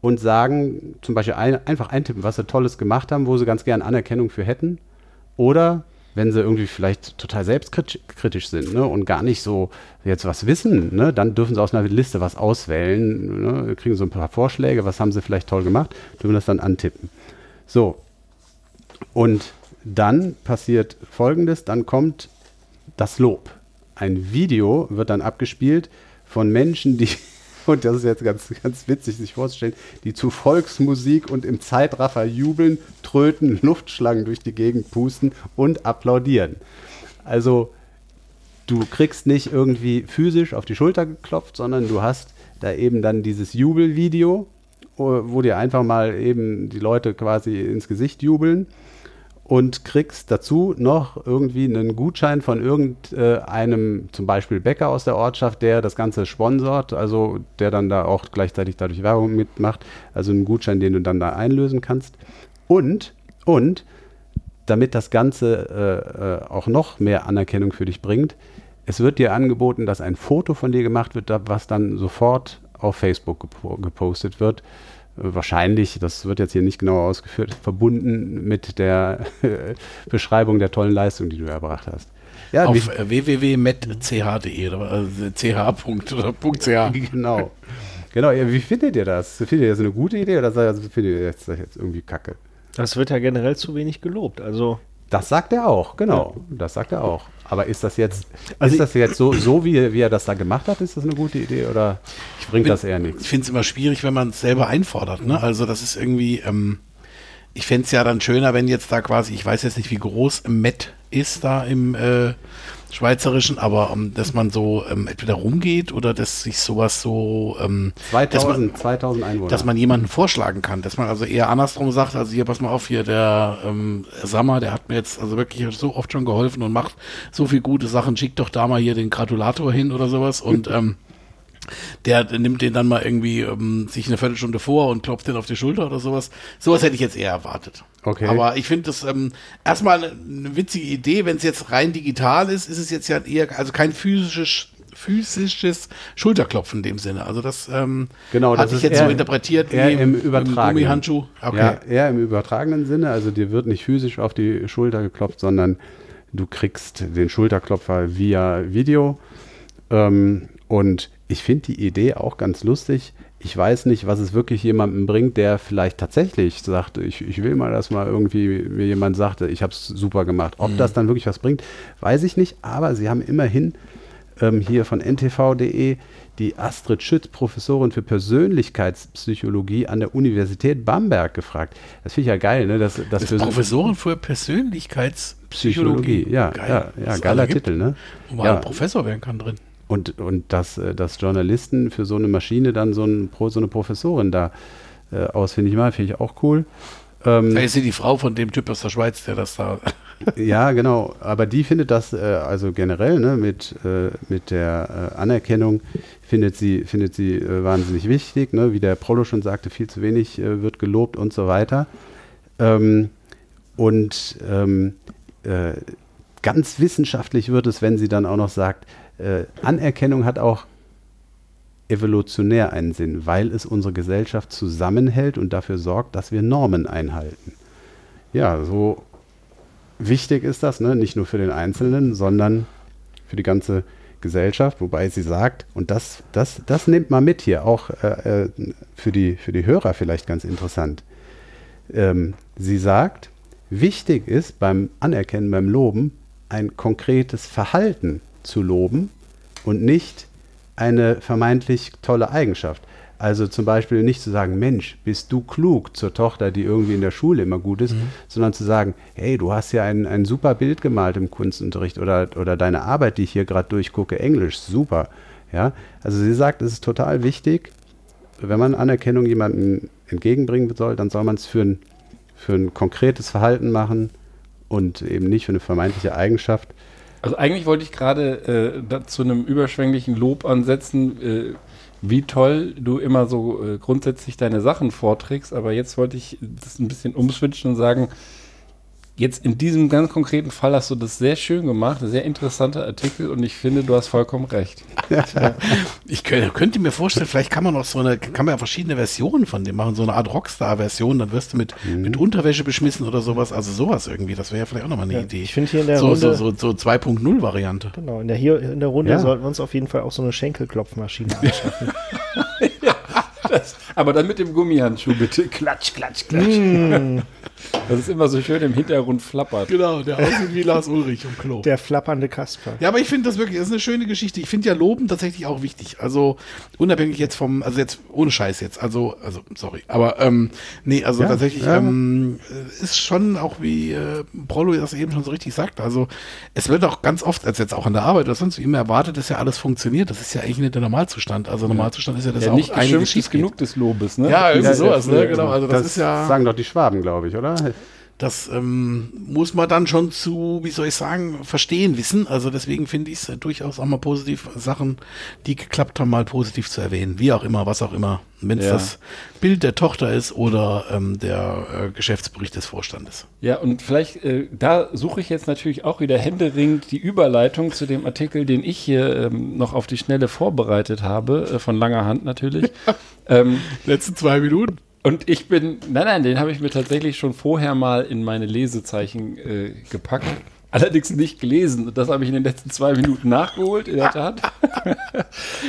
und sagen, zum Beispiel ein, einfach eintippen, was sie Tolles gemacht haben, wo sie ganz gern Anerkennung für hätten. Oder wenn sie irgendwie vielleicht total selbstkritisch sind ne, und gar nicht so jetzt was wissen, ne, dann dürfen sie aus einer Liste was auswählen, ne, kriegen so ein paar Vorschläge, was haben sie vielleicht toll gemacht, dürfen das dann antippen. So, und dann passiert Folgendes, dann kommt das Lob. Ein Video wird dann abgespielt von Menschen, die und das ist jetzt ganz, ganz witzig, sich vorzustellen, die zu Volksmusik und im Zeitraffer jubeln, tröten, Luftschlangen durch die Gegend pusten und applaudieren. Also du kriegst nicht irgendwie physisch auf die Schulter geklopft, sondern du hast da eben dann dieses Jubelvideo, wo dir einfach mal eben die Leute quasi ins Gesicht jubeln und kriegst dazu noch irgendwie einen Gutschein von irgendeinem, zum Beispiel Bäcker aus der Ortschaft, der das Ganze sponsort, also der dann da auch gleichzeitig dadurch Werbung mitmacht, also einen Gutschein, den du dann da einlösen kannst. Und, und, damit das Ganze äh, äh auch noch mehr Anerkennung für dich bringt, es wird dir angeboten, dass ein Foto von dir gemacht wird, was dann sofort auf Facebook gepostet wird wahrscheinlich, das wird jetzt hier nicht genau ausgeführt, verbunden mit der Beschreibung der tollen Leistung, die du erbracht hast. Ja, Auf www.metch.de oder ch. oder .ch. Genau. Genau, ja, wie findet ihr das? Findet ihr das eine gute Idee oder findet ihr das jetzt irgendwie kacke? Das wird ja generell zu wenig gelobt. Also das sagt er auch, genau. Das sagt er auch. Aber ist das jetzt, also ist das jetzt so, so wie, wie er das da gemacht hat, ist das eine gute Idee oder bringt bin, das eher nichts? Ich finde es immer schwierig, wenn man es selber einfordert. Ne? Also das ist irgendwie, ähm, ich fände es ja dann schöner, wenn jetzt da quasi, ich weiß jetzt nicht, wie groß Met ist da im äh, Schweizerischen, aber um, ähm, dass man so ähm, entweder rumgeht oder dass sich sowas so ähm, 2000, man, 2000 Einwohner. Dass man jemanden vorschlagen kann, dass man also eher andersrum sagt, also hier, pass mal auf, hier der ähm, Sammer, der hat mir jetzt also wirklich so oft schon geholfen und macht so viel gute Sachen, schickt doch da mal hier den Gratulator hin oder sowas und ähm, der, nimmt den dann mal irgendwie ähm, sich eine Viertelstunde vor und klopft den auf die Schulter oder sowas. Sowas hätte ich jetzt eher erwartet. Okay. Aber ich finde das ähm, erstmal eine, witzige Idee. Wenn es jetzt rein digital ist, ist es jetzt ja eher, also kein physisches physisches Schulterklopfen in dem Sinne. Also das ähm, genau, hatte ich jetzt so interpretiert eher im, im übertragenen Gummihandschuh. Okay. Ja, eher im übertragenen Sinne. Also dir wird nicht physisch auf die Schulter geklopft, sondern du kriegst den Schulterklopfer via Video. Ähm, und ich finde die Idee auch ganz lustig. ich weiß nicht, was es wirklich jemandem bringt, der vielleicht tatsächlich sagt, ich, ich will mal, dass mal irgendwie mir jemand sagte, ich habe es super gemacht. Ob mhm. das dann wirklich was bringt, weiß ich nicht. Aber sie haben immerhin ähm, hier von ntv.de die Astrid Schütz, Professorin für Persönlichkeitspsychologie an der Universität Bamberg, gefragt. Das finde ich ja geil. Ne? Das, das, das Professorin für Persönlichkeitspsychologie. Ja, geil. ja, ja geiler Titel. Ne? Wo man ja. Professor werden kann drin. Und, und dass, äh, dass Journalisten für so eine Maschine dann so, ein, so eine Professorin da äh, ausfindig machen, finde ich auch cool. Ähm, da ist sie die Frau von dem Typ aus der Schweiz, der das da. ja, genau. Aber die findet das, äh, also generell, ne, mit, äh, mit der äh, Anerkennung, findet sie, findet sie äh, wahnsinnig wichtig. Ne? Wie der Prolo schon sagte, viel zu wenig äh, wird gelobt und so weiter. Ähm, und ähm, äh, ganz wissenschaftlich wird es, wenn sie dann auch noch sagt, äh, Anerkennung hat auch evolutionär einen Sinn, weil es unsere Gesellschaft zusammenhält und dafür sorgt, dass wir Normen einhalten. Ja, so wichtig ist das, ne? nicht nur für den Einzelnen, sondern für die ganze Gesellschaft, wobei sie sagt, und das, das, das nimmt man mit hier, auch äh, äh für, die, für die Hörer vielleicht ganz interessant. Ähm, sie sagt, wichtig ist beim Anerkennen, beim Loben, ein konkretes Verhalten zu loben und nicht eine vermeintlich tolle Eigenschaft. Also zum Beispiel nicht zu sagen, Mensch, bist du klug zur Tochter, die irgendwie in der Schule immer gut ist, mhm. sondern zu sagen, hey, du hast ja ein, ein super Bild gemalt im Kunstunterricht oder, oder deine Arbeit, die ich hier gerade durchgucke, Englisch, super. Ja, also sie sagt, es ist total wichtig, wenn man Anerkennung jemandem entgegenbringen soll, dann soll man es für ein, für ein konkretes Verhalten machen und eben nicht für eine vermeintliche Eigenschaft. Also eigentlich wollte ich gerade äh, zu einem überschwänglichen Lob ansetzen, äh, wie toll du immer so äh, grundsätzlich deine Sachen vorträgst, aber jetzt wollte ich das ein bisschen umswitchen und sagen, Jetzt in diesem ganz konkreten Fall hast du das sehr schön gemacht, ein sehr interessanter Artikel und ich finde, du hast vollkommen recht. ich könnte, könnte, mir vorstellen, vielleicht kann man noch so eine, kann man ja verschiedene Versionen von dem machen, so eine Art Rockstar-Version, dann wirst du mit, mhm. mit Unterwäsche beschmissen oder sowas, also sowas irgendwie, das wäre ja vielleicht auch nochmal eine ja, Idee. Ich finde hier in der so, Runde. So, so, so 2.0-Variante. Genau, in der, hier in der Runde ja. sollten wir uns auf jeden Fall auch so eine Schenkelklopfmaschine anschaffen. ja. Das, aber dann mit dem Gummihandschuh bitte. Klatsch, klatsch, klatsch. Mm. Das ist immer so schön im Hintergrund flappert. Genau, der aussieht wie Lars Ulrich im Klo. Der flappernde Kasper. Ja, aber ich finde das wirklich, das ist eine schöne Geschichte. Ich finde ja Loben tatsächlich auch wichtig. Also unabhängig jetzt vom, also jetzt ohne Scheiß jetzt, also, also sorry, aber ähm, nee, also ja, tatsächlich ja. Ähm, ist schon auch wie äh, Prolo das eben schon so richtig sagt. Also es wird auch ganz oft, als jetzt auch an der Arbeit oder sonst wie immer erwartet, dass ja alles funktioniert. Das ist ja eigentlich nicht der Normalzustand. Also Normalzustand ist ja, dass ja, auch nicht eine Geschichte genug des Lobes, ne? Ja, irgendwie ja, sowas, ne? Genau. Also das, das, ist ja. Sagen doch die Schwaben, glaube ich, oder? Das ähm, muss man dann schon zu, wie soll ich sagen, verstehen wissen. Also deswegen finde ich es durchaus auch mal positiv, Sachen, die geklappt haben, mal positiv zu erwähnen. Wie auch immer, was auch immer. Wenn es ja. das Bild der Tochter ist oder ähm, der äh, Geschäftsbericht des Vorstandes. Ja, und vielleicht, äh, da suche ich jetzt natürlich auch wieder händeringend die Überleitung zu dem Artikel, den ich hier ähm, noch auf die Schnelle vorbereitet habe, äh, von langer Hand natürlich. ähm, Letzten zwei Minuten. Und ich bin, nein, nein, den habe ich mir tatsächlich schon vorher mal in meine Lesezeichen äh, gepackt. Allerdings nicht gelesen. Das habe ich in den letzten zwei Minuten nachgeholt, in der Tat.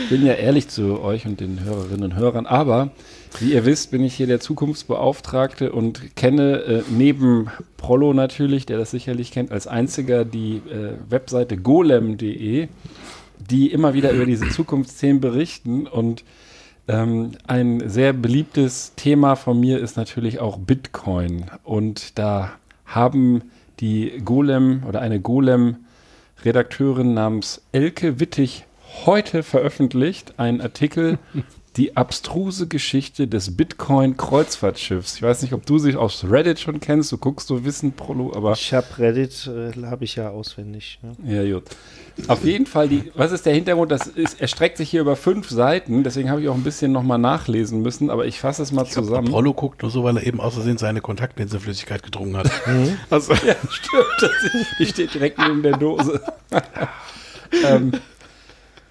bin ja ehrlich zu euch und den Hörerinnen und Hörern. Aber wie ihr wisst, bin ich hier der Zukunftsbeauftragte und kenne äh, neben Prollo natürlich, der das sicherlich kennt, als einziger die äh, Webseite golem.de, die immer wieder über diese Zukunftsthemen berichten und ähm, ein sehr beliebtes Thema von mir ist natürlich auch Bitcoin. Und da haben die Golem oder eine Golem-Redakteurin namens Elke Wittig heute veröffentlicht einen Artikel die abstruse Geschichte des Bitcoin-Kreuzfahrtschiffs. Ich weiß nicht, ob du sie aus Reddit schon kennst. Du guckst so Wissen, Prolo, aber. Ich habe Reddit, äh, habe ich ja auswendig. Ja. ja, gut. Auf jeden Fall, die, was ist der Hintergrund? Das ist, erstreckt sich hier über fünf Seiten. Deswegen habe ich auch ein bisschen nochmal nachlesen müssen, aber ich fasse es mal ich zusammen. Glaub, Prolo guckt nur so, weil er eben außersehen seine Kontaktlinseflüssigkeit getrunken hat. Mhm. Also, ja, stimmt. die steht direkt neben der Dose. ähm,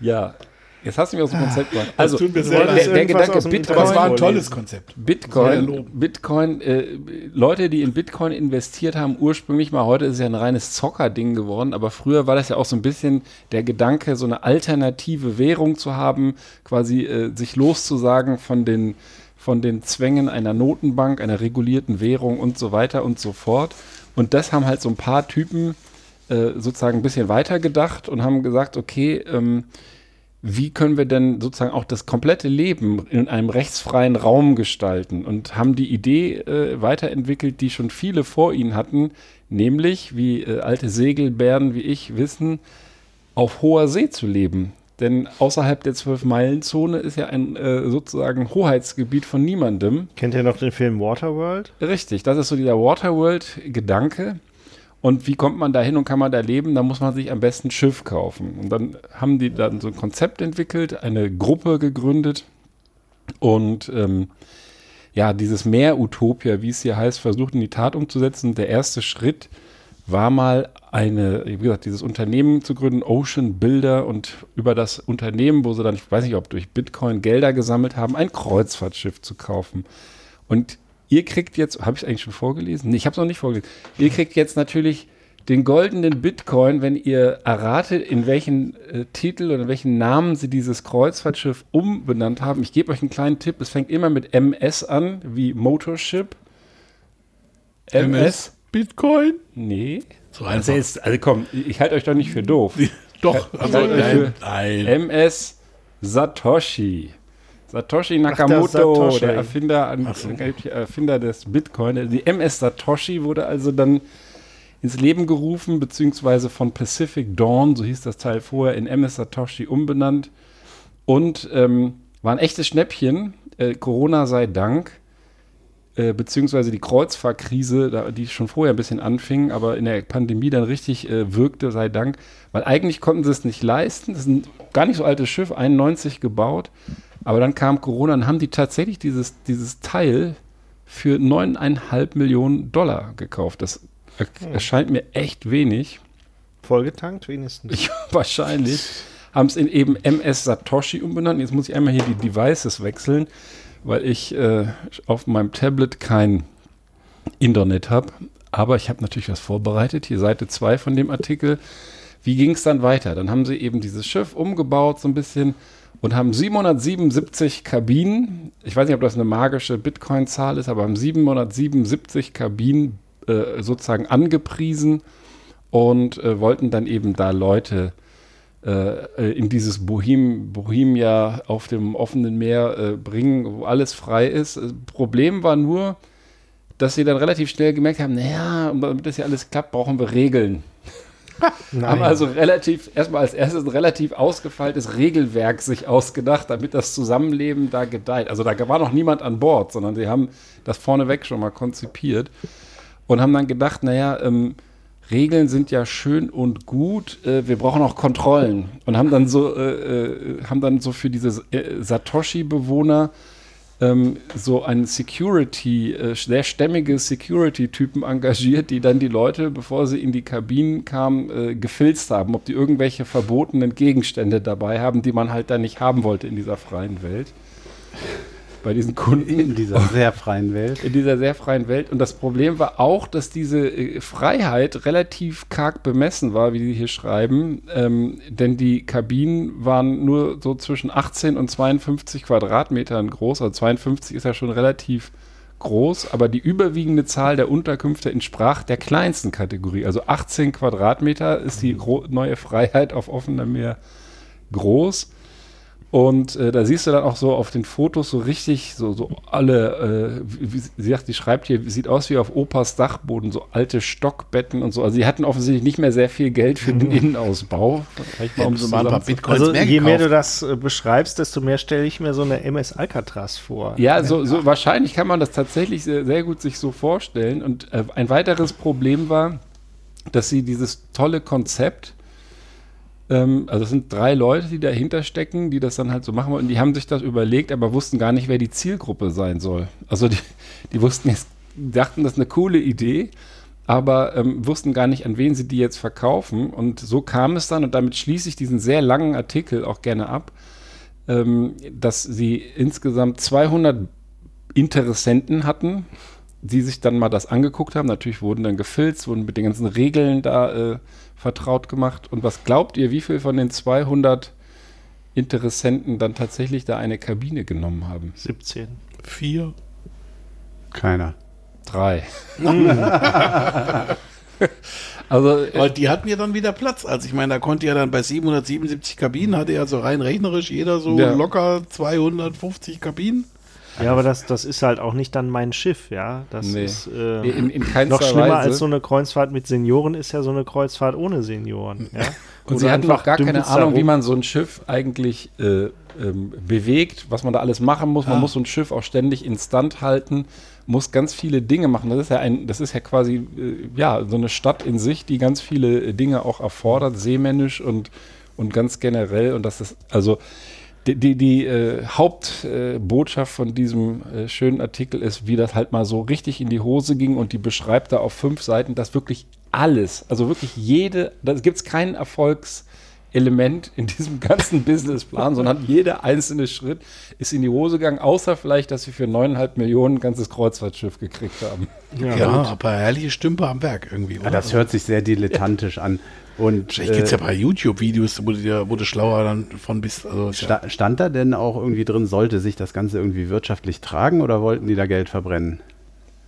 ja, Jetzt hast du mich aus dem Konzept gebracht. Also, tut mir der, der, Gedanke aus dem Bitcoin, Aber es war ein tolles Konzept. Bitcoin. Bitcoin, äh, Leute, die in Bitcoin investiert haben, ursprünglich mal, heute ist es ja ein reines Zockerding geworden, aber früher war das ja auch so ein bisschen der Gedanke, so eine alternative Währung zu haben, quasi äh, sich loszusagen von den, von den Zwängen einer Notenbank, einer regulierten Währung und so weiter und so fort. Und das haben halt so ein paar Typen äh, sozusagen ein bisschen weitergedacht und haben gesagt, okay, ähm, wie können wir denn sozusagen auch das komplette Leben in einem rechtsfreien Raum gestalten und haben die Idee äh, weiterentwickelt, die schon viele vor ihnen hatten, nämlich, wie äh, alte Segelbären wie ich wissen, auf hoher See zu leben. Denn außerhalb der Zwölf-Meilen-Zone ist ja ein äh, sozusagen Hoheitsgebiet von niemandem. Kennt ihr noch den Film Waterworld? Richtig, das ist so dieser Waterworld-Gedanke. Und wie kommt man da hin und kann man da leben? Da muss man sich am besten Schiff kaufen. Und dann haben die dann so ein Konzept entwickelt, eine Gruppe gegründet und ähm, ja, dieses Meer-Utopia, wie es hier heißt, versucht in die Tat umzusetzen. Der erste Schritt war mal eine, wie gesagt, dieses Unternehmen zu gründen, Ocean Builder und über das Unternehmen, wo sie dann, ich weiß nicht, ob durch Bitcoin Gelder gesammelt haben, ein Kreuzfahrtschiff zu kaufen. Und ihr kriegt jetzt, habe ich es eigentlich schon vorgelesen? Nee, ich habe es noch nicht vorgelesen. Ihr kriegt jetzt natürlich den goldenen Bitcoin, wenn ihr erratet, in welchen äh, Titel oder in welchen Namen sie dieses Kreuzfahrtschiff umbenannt haben. Ich gebe euch einen kleinen Tipp. Es fängt immer mit MS an, wie Motorship. MS? Bitcoin? Nee. So Also, jetzt, also komm, ich halte euch doch nicht für doof. Doch, also nein, nein. MS Satoshi. Satoshi der Nakamoto, Satoshi. der Erfinder, an, so. Erfinder des Bitcoin. Die MS Satoshi wurde also dann ins Leben gerufen, beziehungsweise von Pacific Dawn, so hieß das Teil vorher, in MS Satoshi umbenannt. Und ähm, war ein echtes Schnäppchen. Äh, Corona sei Dank. Äh, beziehungsweise die Kreuzfahrtkrise, da, die schon vorher ein bisschen anfing, aber in der Pandemie dann richtig äh, wirkte, sei Dank. Weil eigentlich konnten sie es nicht leisten. Das ist ein gar nicht so altes Schiff, 91 gebaut. Aber dann kam Corona und haben die tatsächlich dieses, dieses Teil für 9,5 Millionen Dollar gekauft. Das er- erscheint mir echt wenig. Vollgetankt wenigstens. Ich, wahrscheinlich. Haben es in eben MS Satoshi umbenannt. Jetzt muss ich einmal hier die Devices wechseln, weil ich äh, auf meinem Tablet kein Internet habe. Aber ich habe natürlich was vorbereitet. Hier Seite 2 von dem Artikel. Wie ging es dann weiter? Dann haben sie eben dieses Schiff umgebaut so ein bisschen und haben 777 Kabinen. Ich weiß nicht, ob das eine magische Bitcoin-Zahl ist, aber haben 777 Kabinen äh, sozusagen angepriesen und äh, wollten dann eben da Leute äh, in dieses Bohem, Bohemia auf dem offenen Meer äh, bringen, wo alles frei ist. Problem war nur, dass sie dann relativ schnell gemerkt haben, naja, damit das ja alles klappt, brauchen wir Regeln. Haben also relativ, erstmal als erstes ein relativ ausgefeiltes Regelwerk sich ausgedacht, damit das Zusammenleben da gedeiht. Also da war noch niemand an Bord, sondern sie haben das vorneweg schon mal konzipiert und haben dann gedacht, naja, ähm, Regeln sind ja schön und gut, äh, wir brauchen auch Kontrollen und haben dann so, äh, äh, haben dann so für diese äh, Satoshi-Bewohner ähm, so einen Security, äh, sehr stämmige Security-Typen engagiert, die dann die Leute, bevor sie in die Kabinen kamen, äh, gefilzt haben, ob die irgendwelche verbotenen Gegenstände dabei haben, die man halt dann nicht haben wollte in dieser freien Welt. Bei diesen Kunden In dieser sehr freien Welt. in dieser sehr freien Welt. Und das Problem war auch, dass diese äh, Freiheit relativ karg bemessen war, wie sie hier schreiben. Ähm, denn die Kabinen waren nur so zwischen 18 und 52 Quadratmetern groß. Also 52 ist ja schon relativ groß, aber die überwiegende Zahl der Unterkünfte entsprach der kleinsten Kategorie. Also 18 Quadratmeter ist die neue Freiheit auf offenem Meer groß. Und äh, da siehst du dann auch so auf den Fotos so richtig, so, so alle, äh, wie, sie sagt, die schreibt hier, sieht aus wie auf Opas Dachboden, so alte Stockbetten und so. Also sie hatten offensichtlich nicht mehr sehr viel Geld für den Innenausbau. Vielleicht mal, um sie mal ein paar Also mehr je mehr du das äh, beschreibst, desto mehr stelle ich mir so eine MS Alcatraz vor. Ja, so, so wahrscheinlich kann man das tatsächlich sehr, sehr gut sich so vorstellen. Und äh, ein weiteres Problem war, dass sie dieses tolle Konzept, ähm, also es sind drei Leute, die dahinter stecken, die das dann halt so machen wollen. Die haben sich das überlegt, aber wussten gar nicht, wer die Zielgruppe sein soll. Also die, die wussten jetzt, dachten, das ist eine coole Idee, aber ähm, wussten gar nicht, an wen sie die jetzt verkaufen. Und so kam es dann, und damit schließe ich diesen sehr langen Artikel auch gerne ab, ähm, dass sie insgesamt 200 Interessenten hatten, die sich dann mal das angeguckt haben. Natürlich wurden dann gefilzt, wurden mit den ganzen Regeln da äh, vertraut gemacht. Und was glaubt ihr, wie viel von den 200 Interessenten dann tatsächlich da eine Kabine genommen haben? 17. Vier. Keiner. Drei. also, äh, Weil die hatten ja dann wieder Platz. Also ich meine, da konnte ja dann bei 777 Kabinen, hatte ja so rein rechnerisch jeder so Ja. locker 250 Kabinen. Ja, aber das, das ist halt auch nicht dann mein Schiff, ja. Das Nee. ist äh, in, in keinster noch schlimmer Weise. als so eine Kreuzfahrt mit Senioren ist ja so eine Kreuzfahrt ohne Senioren. Ja? Und Wo sie hatten noch gar keine Ahnung, wie man so ein Schiff eigentlich äh, ähm, bewegt, was man da alles machen muss. Man Ah. muss so ein Schiff auch ständig instand halten, muss ganz viele Dinge machen. Das ist ja ein, das ist ja quasi äh, ja so eine Stadt in sich, die ganz viele äh, Dinge auch erfordert, seemännisch und und ganz generell. Und das ist also die, die, die äh, Hauptbotschaft äh, von diesem äh, schönen Artikel ist, wie das halt mal so richtig in die Hose ging und die beschreibt da auf fünf Seiten, dass wirklich alles, also wirklich jede, da gibt es kein Erfolgselement in diesem ganzen Businessplan, sondern jeder einzelne Schritt ist in die Hose gegangen, außer vielleicht, dass sie für neuneinhalb Millionen ein ganzes Kreuzfahrtschiff gekriegt haben. Ja, Ja, aber herrliche Stümpe am Werk irgendwie. Ja, Oder? das hört sich sehr dilettantisch an. Und Vielleicht gibt es ja äh, bei YouTube-Videos, wo wo du schlauer dann von bist. Also, sta stand da denn auch irgendwie drin, sollte sich das Ganze irgendwie wirtschaftlich tragen oder wollten die da Geld verbrennen?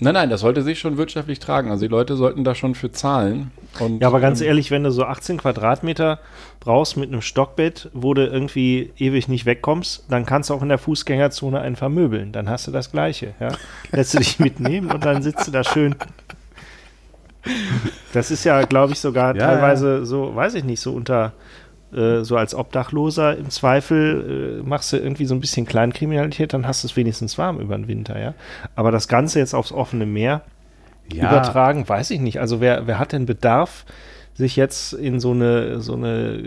Nein, nein, das sollte sich schon wirtschaftlich tragen. Also die Leute sollten da schon für zahlen. Und, Ja, aber ganz ähm, ehrlich, wenn du so 18 Quadratmeter brauchst mit einem Stockbett, wo du irgendwie ewig nicht wegkommst, dann kannst du auch in der Fußgängerzone einen vermöbeln. Dann hast du das Gleiche. Ja? Lässt du dich mitnehmen und dann sitzt du da schön. Das ist ja, glaube ich, sogar Ja, teilweise so, weiß ich nicht, so unter, äh, so als Obdachloser im Zweifel äh, machst du irgendwie so ein bisschen Kleinkriminalität, dann hast du es wenigstens warm über den Winter, ja. Aber das Ganze jetzt aufs offene Meer, übertragen, weiß ich nicht. Also wer, wer hat denn Bedarf, sich jetzt in so eine, so eine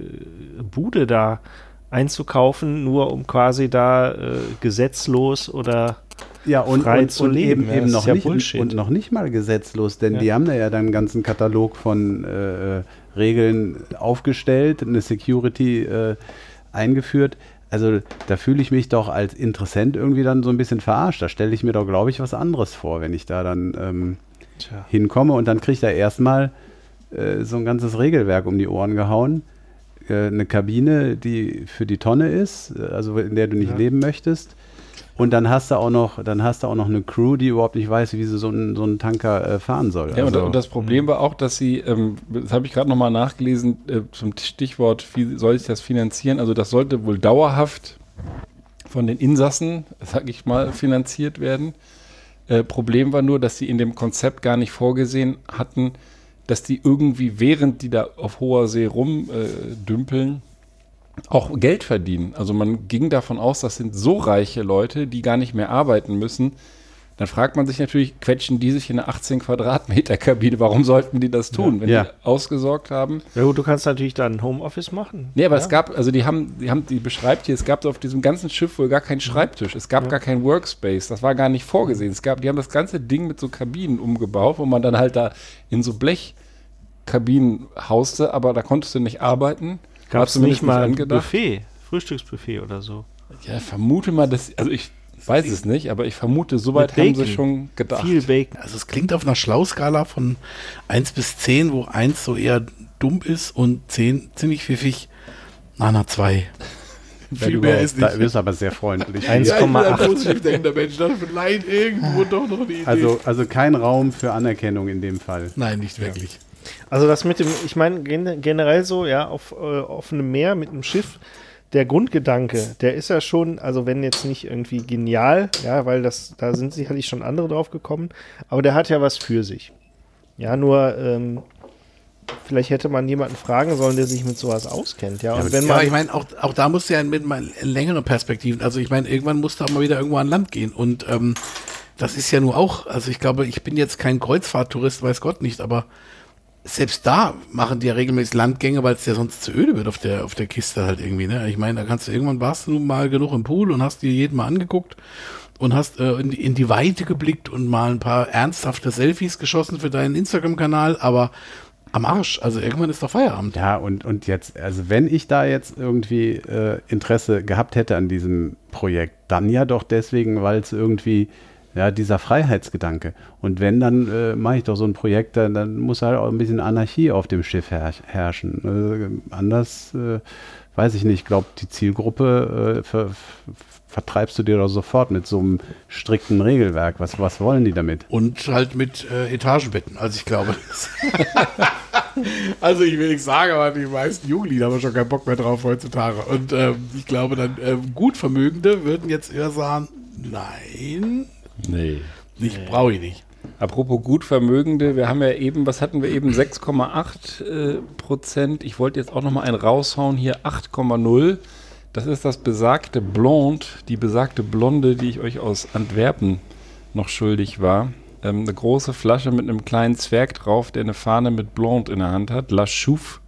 Bude da einzukaufen, nur um quasi da äh, gesetzlos oder ja, und, frei und, zu und leben, eben, ja, eben noch ja nicht, Bullshit. und noch nicht mal gesetzlos, denn Ja. die haben da ja dann einen ganzen Katalog von äh, Regeln aufgestellt, eine Security äh, eingeführt. Also da fühle ich mich doch als Interessent irgendwie dann so ein bisschen verarscht. Da stelle ich mir doch, glaube ich, was anderes vor, wenn ich da dann ähm, hinkomme und dann kriegt er erstmal äh, so ein ganzes Regelwerk um die Ohren gehauen. Äh, eine Kabine, die für die Tonne ist, äh, also in der du nicht Ja. leben möchtest. Und dann hast du auch noch, dann hast du auch noch eine Crew, die überhaupt nicht weiß, wie sie so einen, so einen Tanker äh, fahren soll. Ja, und, Also, und das Problem war auch, dass sie, ähm, das habe ich gerade nochmal nachgelesen, äh, zum Stichwort, wie soll sich das finanzieren? Also das sollte wohl dauerhaft von den Insassen, sag ich mal, finanziert werden. Äh, Problem war nur, dass sie in dem Konzept gar nicht vorgesehen hatten, dass die irgendwie, während die da auf hoher See rumdümpeln, äh, auch Geld verdienen. Also man ging davon aus, das sind so reiche Leute, die gar nicht mehr arbeiten müssen. Dann fragt man sich natürlich, quetschen die sich in eine 18 Quadratmeter Kabine? Warum sollten die das tun, wenn Ja. die ausgesorgt haben? Ja gut, du kannst natürlich dann Homeoffice machen. Nee, aber ja? es gab, also die haben, die haben, die beschreibt hier, es gab auf diesem ganzen Schiff wohl gar keinen Schreibtisch. Es gab gar keinen Workspace. Das war gar nicht vorgesehen. Es gab, die haben das ganze Ding mit so Kabinen umgebaut, wo man dann halt da in so Blechkabinen hauste, aber da konntest du nicht arbeiten. Gab es nicht mal ein. Buffet, Frühstücksbuffet oder so. Ja, vermute mal, dass, also ich weiß es nicht, aber ich vermute, soweit haben sie schon gedacht. Viel Bacon. Also es klingt auf einer Schlauskala von 1 bis 10, wo 1 so eher dumm ist und 10 ziemlich pfiffig. Na, na, 2. wenn Viel mehr ist da nicht. bist du aber sehr freundlich. Eins- Ja, ich bin ein 1,8. positiv denkender Mensch. Da vielleicht irgendwo doch noch eine Idee. Also, also kein Raum für Anerkennung in dem Fall. Nein, nicht wirklich. Also das mit dem, ich meine gen generell so, ja, auf äh, offenem Meer mit einem Schiff, der Grundgedanke, der ist ja schon, also wenn jetzt nicht irgendwie genial, ja, weil das, da sind sicherlich schon andere drauf gekommen, aber der hat ja was für sich. Ja, nur ähm, vielleicht hätte man jemanden fragen sollen, der sich mit sowas auskennt, ja. Und wenn ja, man, ich meine, auch, auch da musst du ja mit mal längere Perspektiven, also ich meine, irgendwann musst du auch mal wieder irgendwo an Land gehen und ähm, das ist ja nur auch, also ich glaube, ich bin jetzt kein Kreuzfahrttourist, weiß Gott nicht, aber selbst da machen die ja regelmäßig Landgänge, weil es ja sonst zu öde wird auf der, auf der Kiste halt irgendwie, ne? Ich meine, da kannst du irgendwann warst du mal genug im Pool und hast dir jeden mal angeguckt und hast äh, in, die, in die Weite geblickt und mal ein paar ernsthafte Selfies geschossen für deinen Instagram-Kanal, aber am Arsch. Also irgendwann ist doch Feierabend. Ja, und, und jetzt, also wenn ich da jetzt irgendwie äh, Interesse gehabt hätte an diesem Projekt, dann ja doch deswegen, weil es irgendwie, ja, dieser Freiheitsgedanke. Und wenn, dann äh, mache ich doch so ein Projekt, dann, dann muss halt auch ein bisschen Anarchie auf dem Schiff her herrschen. Äh, anders, äh, weiß ich nicht, ich glaube, die Zielgruppe äh, ver vertreibst du dir doch sofort mit so einem strikten Regelwerk. Was, was wollen die damit? Und halt mit äh, Etagenbetten. Also ich glaube. also ich will nichts sagen, aber die meisten Jugendlichen haben schon keinen Bock mehr drauf heutzutage. Und ähm, ich glaube dann, äh, Gutvermögende würden jetzt eher sagen, nein. Nee. Nicht, nee. brauche ich nicht. Apropos Gutvermögende, wir haben ja eben, was hatten wir eben, 6,8 äh, Prozent. Ich wollte jetzt auch noch mal einen raushauen, hier 8,0. Das ist das besagte Blond, die besagte Blonde, die ich euch aus Antwerpen noch schuldig war. Ähm, eine große Flasche mit einem kleinen Zwerg drauf, der eine Fahne mit Blond in der Hand hat. La Chouffe.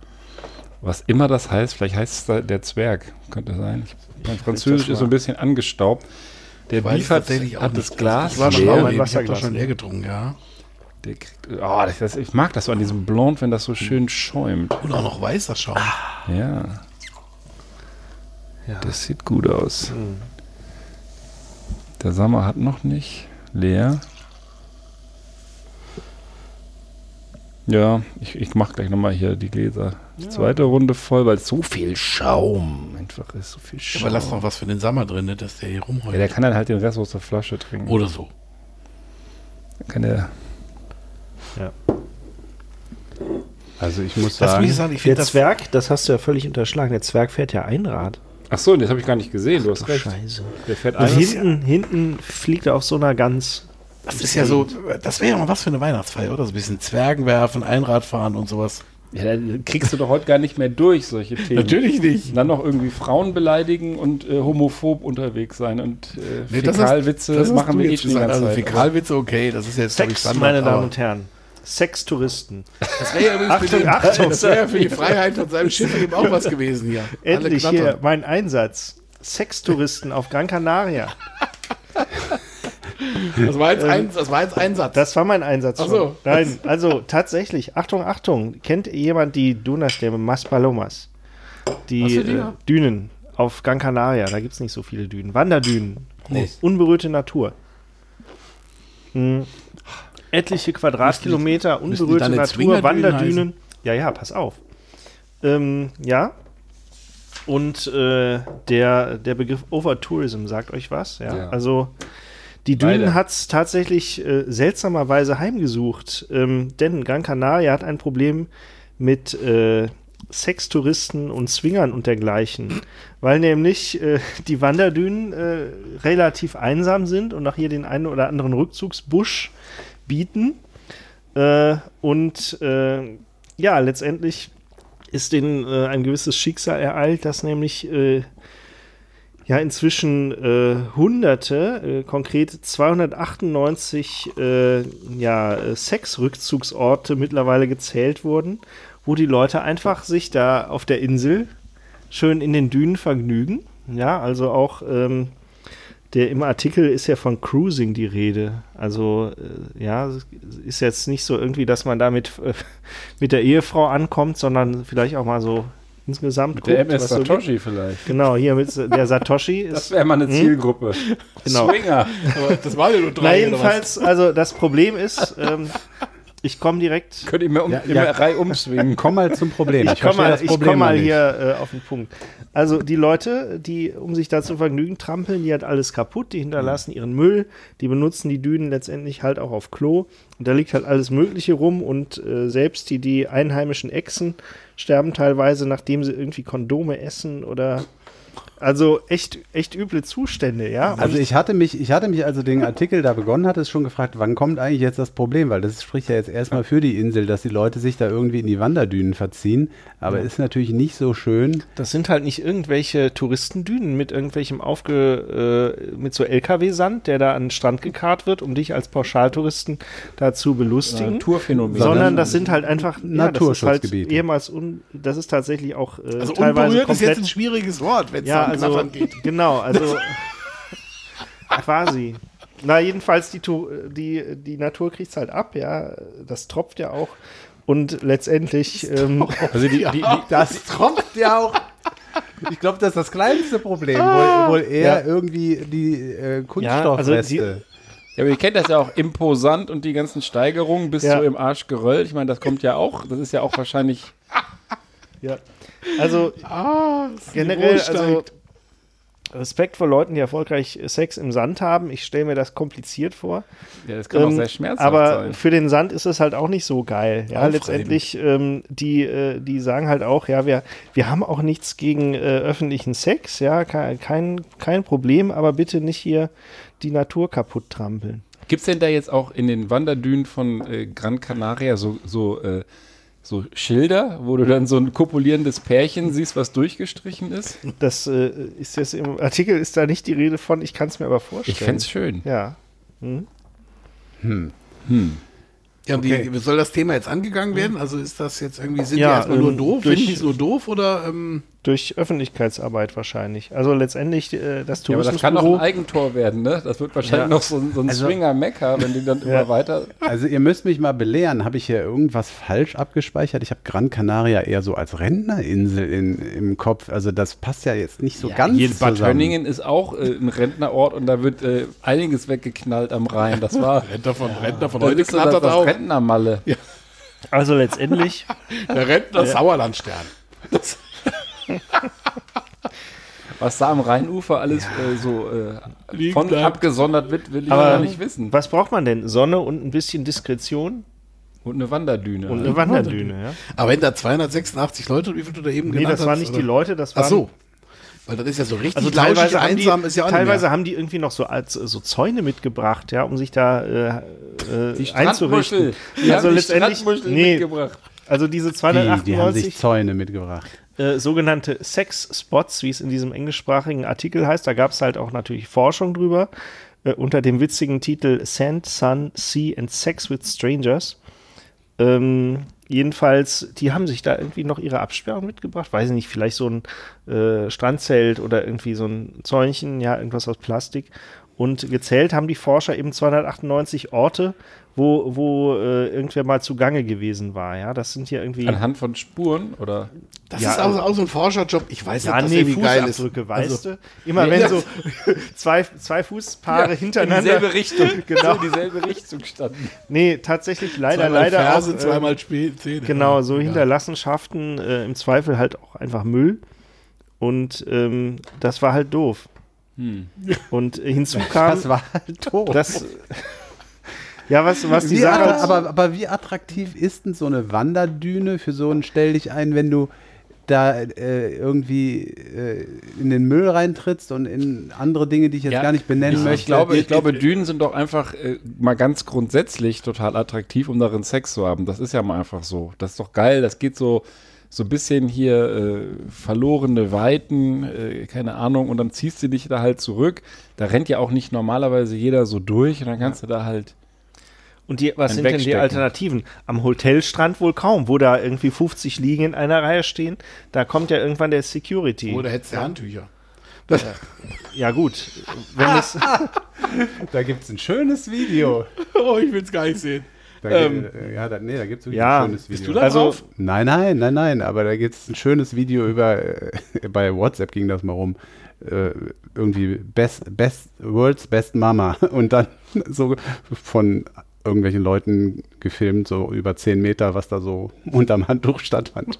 Was immer das heißt, vielleicht heißt es der Zwerg, könnte sein. Ich, mein Französisch ist so ein bisschen angestaubt. Der Beef hat, hat das Glas ich war schon leer. Mein Wasser ich schon leer getrunken, ja. Der kriegt, oh, das, ich mag das so an diesem Blond, wenn das so schön schäumt. Und auch noch weißer Schaum. Ja. Ja. Das sieht gut aus. Mhm. Der Sommer hat noch nicht. Leer. Ja, ich, ich mache gleich nochmal hier die Gläser. Ja. Zweite Runde voll, weil so viel Schaum einfach ist. So viel Schaum. Aber lass noch was für den Sommer drin, ne, dass der hier rumheult. Ja, der kann dann halt den Rest aus der Flasche trinken. Oder so. Dann kann der. Ja. Also ich muss sagen, ich sagen ich der das Zwerg, das hast du ja völlig unterschlagen, der Zwerg fährt ja Einrad. Ach so, das habe ich gar nicht gesehen. Du hast Ach, recht. Scheiße. Der fährt Und hinten, hinten fliegt er auf so einer Gans. Das ist ja so, das wäre ja mal was für eine Weihnachtsfeier, oder? So ein bisschen Zwergen werfen, Einrad fahren und sowas. Ja, da kriegst du doch heute gar nicht mehr durch, solche Themen. Natürlich nicht. Und dann noch irgendwie Frauen beleidigen und äh, homophob unterwegs sein und äh, nee, Fäkalwitze das, das machen wir eh schon die ganze also Zeit. Fäkalwitze, okay, das ist jetzt Sex, Standard, meine Damen und Herren. Sextouristen. Das wäre ja übrigens Achtung, für, die, Achtung. Das wär für die Freiheit von seinem Schiff eben auch was gewesen hier. Endlich hier mein Einsatz. Sextouristen auf Gran Canaria. Das war, jetzt ähm, ein, das war jetzt Einsatz. Das war mein Einsatz. Ach so. Nein, also tatsächlich, Achtung, Achtung. Kennt jemand die Dunastämme Mas Palomas? Die äh, Dünen auf Gran Canaria. Da gibt es nicht so viele Dünen. Wanderdünen. Nee. Unberührte Natur. Hm etliche Quadratkilometer unberührte Natur, Wanderdünen. Ja, ja, pass auf. Ähm, ja. Und äh, der, der Begriff Overtourism sagt euch was, ja. ja. Also die Dünen hat es tatsächlich äh, seltsamerweise heimgesucht. Ähm, denn Gran Canaria hat ein Problem mit äh, Sextouristen und Swingern und dergleichen. Weil nämlich äh, die Wanderdünen äh, relativ einsam sind und nach hier den einen oder anderen Rückzugsbusch bieten. Äh, und äh, ja, letztendlich ist denen ein gewisses Schicksal ereilt, dass nämlich ja inzwischen äh, Hunderte, äh, konkret 298 ja, Sexrückzugsorte mittlerweile gezählt wurden, wo die Leute einfach sich da auf der Insel schön in den Dünen vergnügen. Ja, also auch ähm, der im Artikel ist ja von Cruising die Rede. Also äh, ja, ist jetzt nicht so irgendwie, dass man damit äh, mit der Ehefrau ankommt, sondern vielleicht auch mal so insgesamt mit guckt, der MS Satoshi so vielleicht. Genau, hier mit der Satoshi ist. Das wäre mal eine hm? Zielgruppe. Genau. Swinger. Aber das war ja nur drei. Na jedenfalls, also das Problem ist, ähm, ich komme direkt. Könnt ihr mir um, ja, ja. Reihe umswingen? Komm mal zum Problem. Ich, ich komme mal, komm mal hier äh, auf den Punkt. Also die Leute, die um sich da zu vergnügen trampeln, die hat alles kaputt, die hinterlassen ihren Müll, die benutzen die Dünen letztendlich halt auch auf Klo und da liegt halt alles Mögliche rum und äh, selbst die, die einheimischen Echsen sterben teilweise, nachdem sie irgendwie Kondome essen oder also echt, echt üble Zustände, ja. Also ich hatte mich, ich hatte mich, also den Artikel da begonnen hatte, schon gefragt, wann kommt eigentlich jetzt das Problem? Weil das spricht ja jetzt erstmal für die Insel, dass die Leute sich da irgendwie in die Wanderdünen verziehen. Aber ja. ist natürlich nicht so schön. Das sind halt nicht irgendwelche Touristendünen mit irgendwelchem aufge, äh, mit so LKW-Sand, der da an den Strand gekarrt wird, um dich als Pauschaltouristen da zu belustigen. Naturphänomen. Sondern das sind halt einfach Naturschutzgebiete. Ja, das halt ehemals un, das ist tatsächlich auch äh, also teilweise komplett, ist jetzt ein schwieriges Wort, wenn es ja, also, geht. Genau, also quasi. Na, jedenfalls, die, die, die Natur kriegt es halt ab, ja. Das tropft ja auch. Und letztendlich, ähm, Also die, die, die, Das tropft ja auch. Ich glaube, das ist das kleinste Problem. wohl, wohl eher Ja. irgendwie die äh, Ja, also Kunststoffreste. Ja, aber ihr kennt das ja auch imposant und die ganzen Steigerungen bis Ja. so im Arsch gerollt. Ich meine, das kommt ja auch, das ist ja auch wahrscheinlich. ja. Also Ah, generell, also. Respekt vor Leuten, die erfolgreich Sex im Sand haben. Ich stelle mir das kompliziert vor. Ja, das kann auch Ähm, sehr schmerzhaft aber sein. für den Sand ist es halt auch nicht so geil. Ja, Aufreibend. letztendlich, ähm, die, äh, die sagen halt auch, ja, wir, wir haben auch nichts gegen äh, öffentlichen Sex, ja, kein, kein, kein Problem, aber bitte nicht hier die Natur kaputt trampeln. Gibt es denn da jetzt auch in den Wanderdünen von äh, Gran Canaria so, so, äh, so Schilder, wo du dann so ein kopulierendes Pärchen siehst, was durchgestrichen ist? Das äh, ist jetzt im Artikel ist da nicht die Rede von, ich kann es mir aber vorstellen. Ich fände es schön. Ja. Ja, und wie, wie soll das Thema jetzt angegangen werden? Also ist das jetzt irgendwie, sind Ja, die erstmal nur ähm, doof? durch- Finden die es nur doof oder ähm, Durch Öffentlichkeitsarbeit wahrscheinlich. Also letztendlich äh, das Ja, aber das kann doch ein Tourismusbüro. Eigentor werden, ne? Das wird wahrscheinlich Ja. noch so, ein- so ein Also- Swinger-Mecker, wenn die dann Ja. immer weiter. Also ihr müsst mich mal belehren, habe ich hier irgendwas falsch abgespeichert? Ich habe Gran Canaria eher so als Rentnerinsel in, im Kopf. Also das passt ja jetzt nicht so ganz Hier Bad zusammen. Hönningen ist auch äh, ein Rentnerort und da wird äh, einiges weggeknallt am Rhein. Das war. Rentner von, Rentner von heute ist so das, knattert das auch. Rentnermalle. Also letztendlich, Der Rentner Sauerlandstern. Das, Was da am Rheinufer alles äh, so äh, von da. abgesondert wird, will ich Aber- gar nicht wissen. was braucht man denn? Sonne und ein bisschen Diskretion Und eine Wanderdüne. und halt. eine Wanderdüne, ja? aber wenn da 286 Leute, wie viel du da eben Nee, genannt das waren hast, nicht oder? die Leute, das waren Ach so. Weil das ist ja so richtig Also lauschig, teilweise, haben die, einsam ist ja auch teilweise haben die irgendwie noch so als so Zäune mitgebracht, ja, um sich da äh, äh, die einzurichten. Die Also haben die letztendlich, nee, mitgebracht. also diese Die, die haben 298 sich Zäune mitgebracht. Äh, sogenannte Sex-Spots, wie es in diesem englischsprachigen Artikel heißt. Da gab es halt auch natürlich Forschung drüber, äh, unter dem witzigen Titel Sand, Sun, Sea and Sex with Strangers. Ähm, jedenfalls, die haben sich da irgendwie noch ihre Absperrung mitgebracht. Weiß ich nicht, vielleicht so ein äh, Strandzelt oder irgendwie so ein Zäunchen, ja, irgendwas aus Plastik. Und gezählt haben die Forscher eben 298 Orte, wo, wo äh, irgendwer mal zugange gewesen war. Ja, das sind hier irgendwie. Anhand von Spuren oder. Das Ja, ist auch, auch so ein Forscherjob. Ich weiß Ja, nicht, nee, irgendwie geil ist. Weißt Also, du? Immer Nee, wenn ja. so zwei, zwei Fußpaare hintereinander. Richtung. Genau. So dieselbe Richtung standen. Nee, tatsächlich leider, zweimal leider Ferse, auch. äh, zweimal Spä- Zähne. Genau, so Ja. Hinterlassenschaften, äh, im Zweifel halt auch einfach Müll. Und ähm, das war halt doof. Und äh, hinzu kam, Das war halt doof. das, ja, was, was die Sache. aber, aber wie attraktiv ist denn so eine Wanderdüne für so ein Stell dich ein, wenn du da äh, irgendwie äh, in den Müll reintrittst und in andere Dinge, die ich jetzt Ja, gar nicht benennen Ich, möchte. ich, glaube, ich glaube, Dünen sind doch einfach äh, mal ganz grundsätzlich total attraktiv, um darin Sex zu haben. Das ist ja mal einfach so. Das ist doch geil. Das geht so, so ein bisschen hier äh, verlorene Weiten, äh, keine Ahnung, und dann ziehst du dich da halt zurück. Da rennt ja auch nicht normalerweise jeder so durch und dann kannst du da halt. Und die, was sind denn die. Alternativen? Am Hotelstrand wohl kaum, wo da irgendwie 50 Liegen in einer Reihe stehen. Da kommt ja irgendwann der Security. Oder hättest du Handtücher. ja, gut. Wenn es, da gibt es ein schönes Video. Oh, ich will es gar nicht sehen. Da, Ähm, äh, ja, da, nee, da gibt es ja, ein schönes Video. Bist du da Also- drauf? Nein, nein, nein, nein, aber da gibt es ein schönes Video über, äh, bei WhatsApp ging das mal rum, äh, irgendwie Best, Best, World's Best Mama und dann so von irgendwelchen Leuten gefilmt, so über 10 Meter, was da so unterm Handtuch stattfand.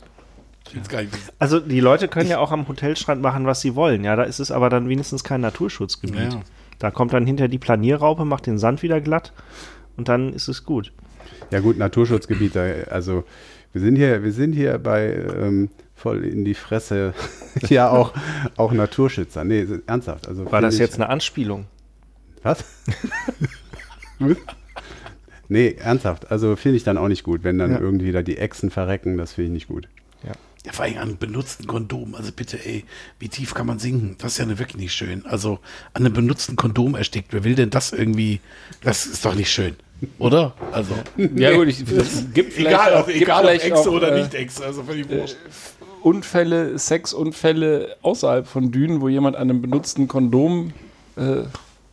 Also die Leute können ja auch am Hotelstrand machen, was sie wollen. Ja, da ist es aber dann wenigstens kein Naturschutzgebiet. Ja. Da kommt dann hinter die Planierraupe, macht den Sand wieder glatt und dann ist es gut. Ja gut, Naturschutzgebiet, also wir sind hier, wir sind hier bei ähm, voll in die Fresse, ja auch, auch Naturschützer. Nee, ernsthaft. Also War das ich- jetzt eine Anspielung? Was? nee, ernsthaft. Also finde ich dann auch nicht gut, wenn dann Ja. irgendwie da die Echsen verrecken, das finde ich nicht gut. Ja, vor allem an einem benutzten Kondom. Also bitte, ey, wie tief kann man sinken? Das ist ja ne- wirklich nicht schön. Also an einem benutzten Kondom erstickt. Wer will denn das irgendwie? Das ist doch nicht schön. Oder? Also. Ja, gut, ich, das gibt vielleicht egal, auch, ob, gibt egal ob vielleicht Echse auch, oder äh, nicht Echse. Also völlig wurscht. Unfälle, Sexunfälle außerhalb von Dünen, wo jemand an einem benutzten Kondom äh,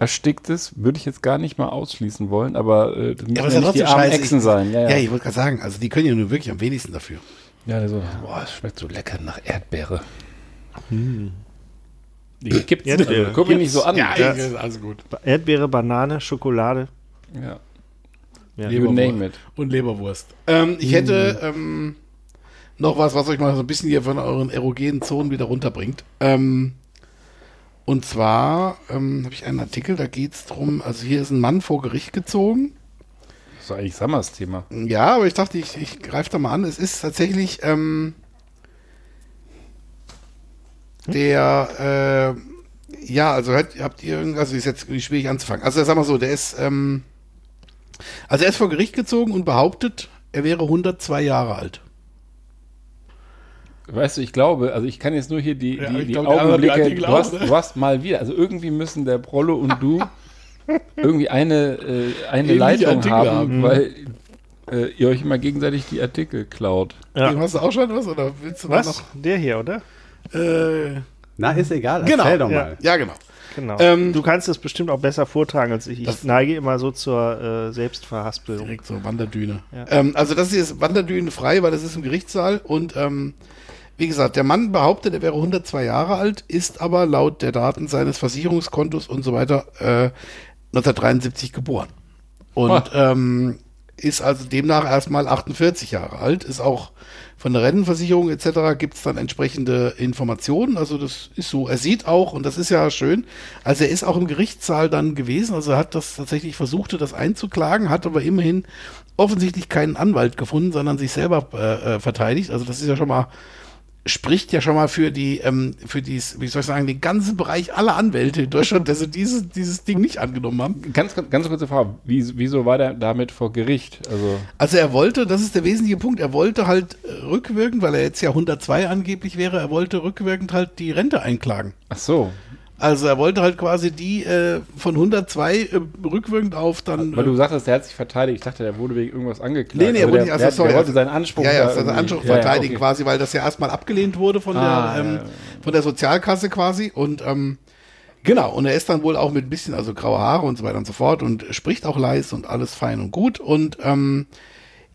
erstickt ist, würde ich jetzt gar nicht mal ausschließen wollen, aber äh, das müssen aber ja ja nicht die trotzdem armen. Echsen sein. Ja, Ja, ja. ich wollte gerade sagen, also die können ja nur wirklich am wenigsten dafür. ja so, boah, es schmeckt so lecker nach Erdbeere. Ich gibt's Erdbeere. Also, guck mich nicht so an. Ja, Ja. ist alles gut. Erdbeere, Banane, Schokolade. Ja. Ja. You name it. Und Leberwurst. Ähm, ich hätte ähm, noch was, was euch mal so ein bisschen hier von euren erogenen Zonen wieder runterbringt. Ähm, und zwar ähm, habe ich einen Artikel, da geht es drum, also hier ist ein Mann vor Gericht gezogen. Das ist eigentlich Sammers Thema. Ja, aber ich dachte, ich, ich greife da mal an. Es ist tatsächlich ähm, der, äh, ja, also habt, habt ihr irgendwas, also ist jetzt schwierig anzufangen. Also sag mal so, der ist, ähm, also er ist vor Gericht gezogen und behauptet, er wäre 102 Jahre alt. Weißt du, ich glaube, also ich kann jetzt nur hier die, Ja, die, die die Augenblicke, Artikel du hast, ne? du hast mal wieder, also irgendwie müssen der Prollo und du irgendwie eine, äh, eine Ähnliche Leitung Artikel haben, haben. weil äh, ihr euch immer gegenseitig die Artikel klaut. Ja. Dem hast du auch schon was oder willst du Was? Der hier, oder? noch? Äh, Na, ist egal. Genau. Erzähl doch Ja. mal. ja, genau. Genau. Ähm, du kannst es bestimmt auch besser vortragen als ich. Ich neige immer so zur äh, Selbstverhaspelung. Direkt so Wanderdüne. Ja. Ähm, also das hier ist Wanderdüne frei, weil das ist im Gerichtssaal und ähm, wie gesagt, der Mann behauptet, er wäre 102 Jahre alt, ist aber laut der Daten seines Versicherungskontos und so weiter äh, 1973 geboren. Und ähm, ist also demnach erstmal 48 Jahre alt, ist auch von der Rentenversicherung etc. gibt es dann entsprechende Informationen. Also das ist so, er sieht auch, und das ist ja schön, also er ist auch im Gerichtssaal dann gewesen, also er hat das tatsächlich versucht, das einzuklagen, hat aber immerhin offensichtlich keinen Anwalt gefunden, sondern sich selber äh, äh, verteidigt. Also das ist ja schon mal spricht ja schon mal für die, ähm, für dies, wie soll ich sagen, den ganzen Bereich aller Anwälte in Deutschland, dass sie dieses, dieses Ding nicht angenommen haben. Ganz, ganz kurze Frage, Wie, wieso war der damit vor Gericht? Also, Also er wollte, das ist der wesentliche Punkt, er wollte halt rückwirkend, weil er jetzt ja 102 angeblich wäre, er wollte rückwirkend halt die Rente einklagen. ach so, Also er wollte halt quasi die äh, von 102 äh, rückwirkend auf dann. weil äh, du sagtest, der hat sich verteidigt. Ich dachte, der wurde wegen irgendwas angeklagt. Nee, nee, er Also wurde der, nicht, also der, sorry, der wollte also- seinen Anspruch ja, ja, da seinen Anspruch ja, ja, verteidigen okay. quasi, weil das ja erstmal abgelehnt wurde von Ah, der ähm, von der Sozialkasse quasi und ähm, genau und er ist dann wohl auch mit ein bisschen also graue Haare und so weiter und so fort und spricht auch leise und alles fein und gut und ähm,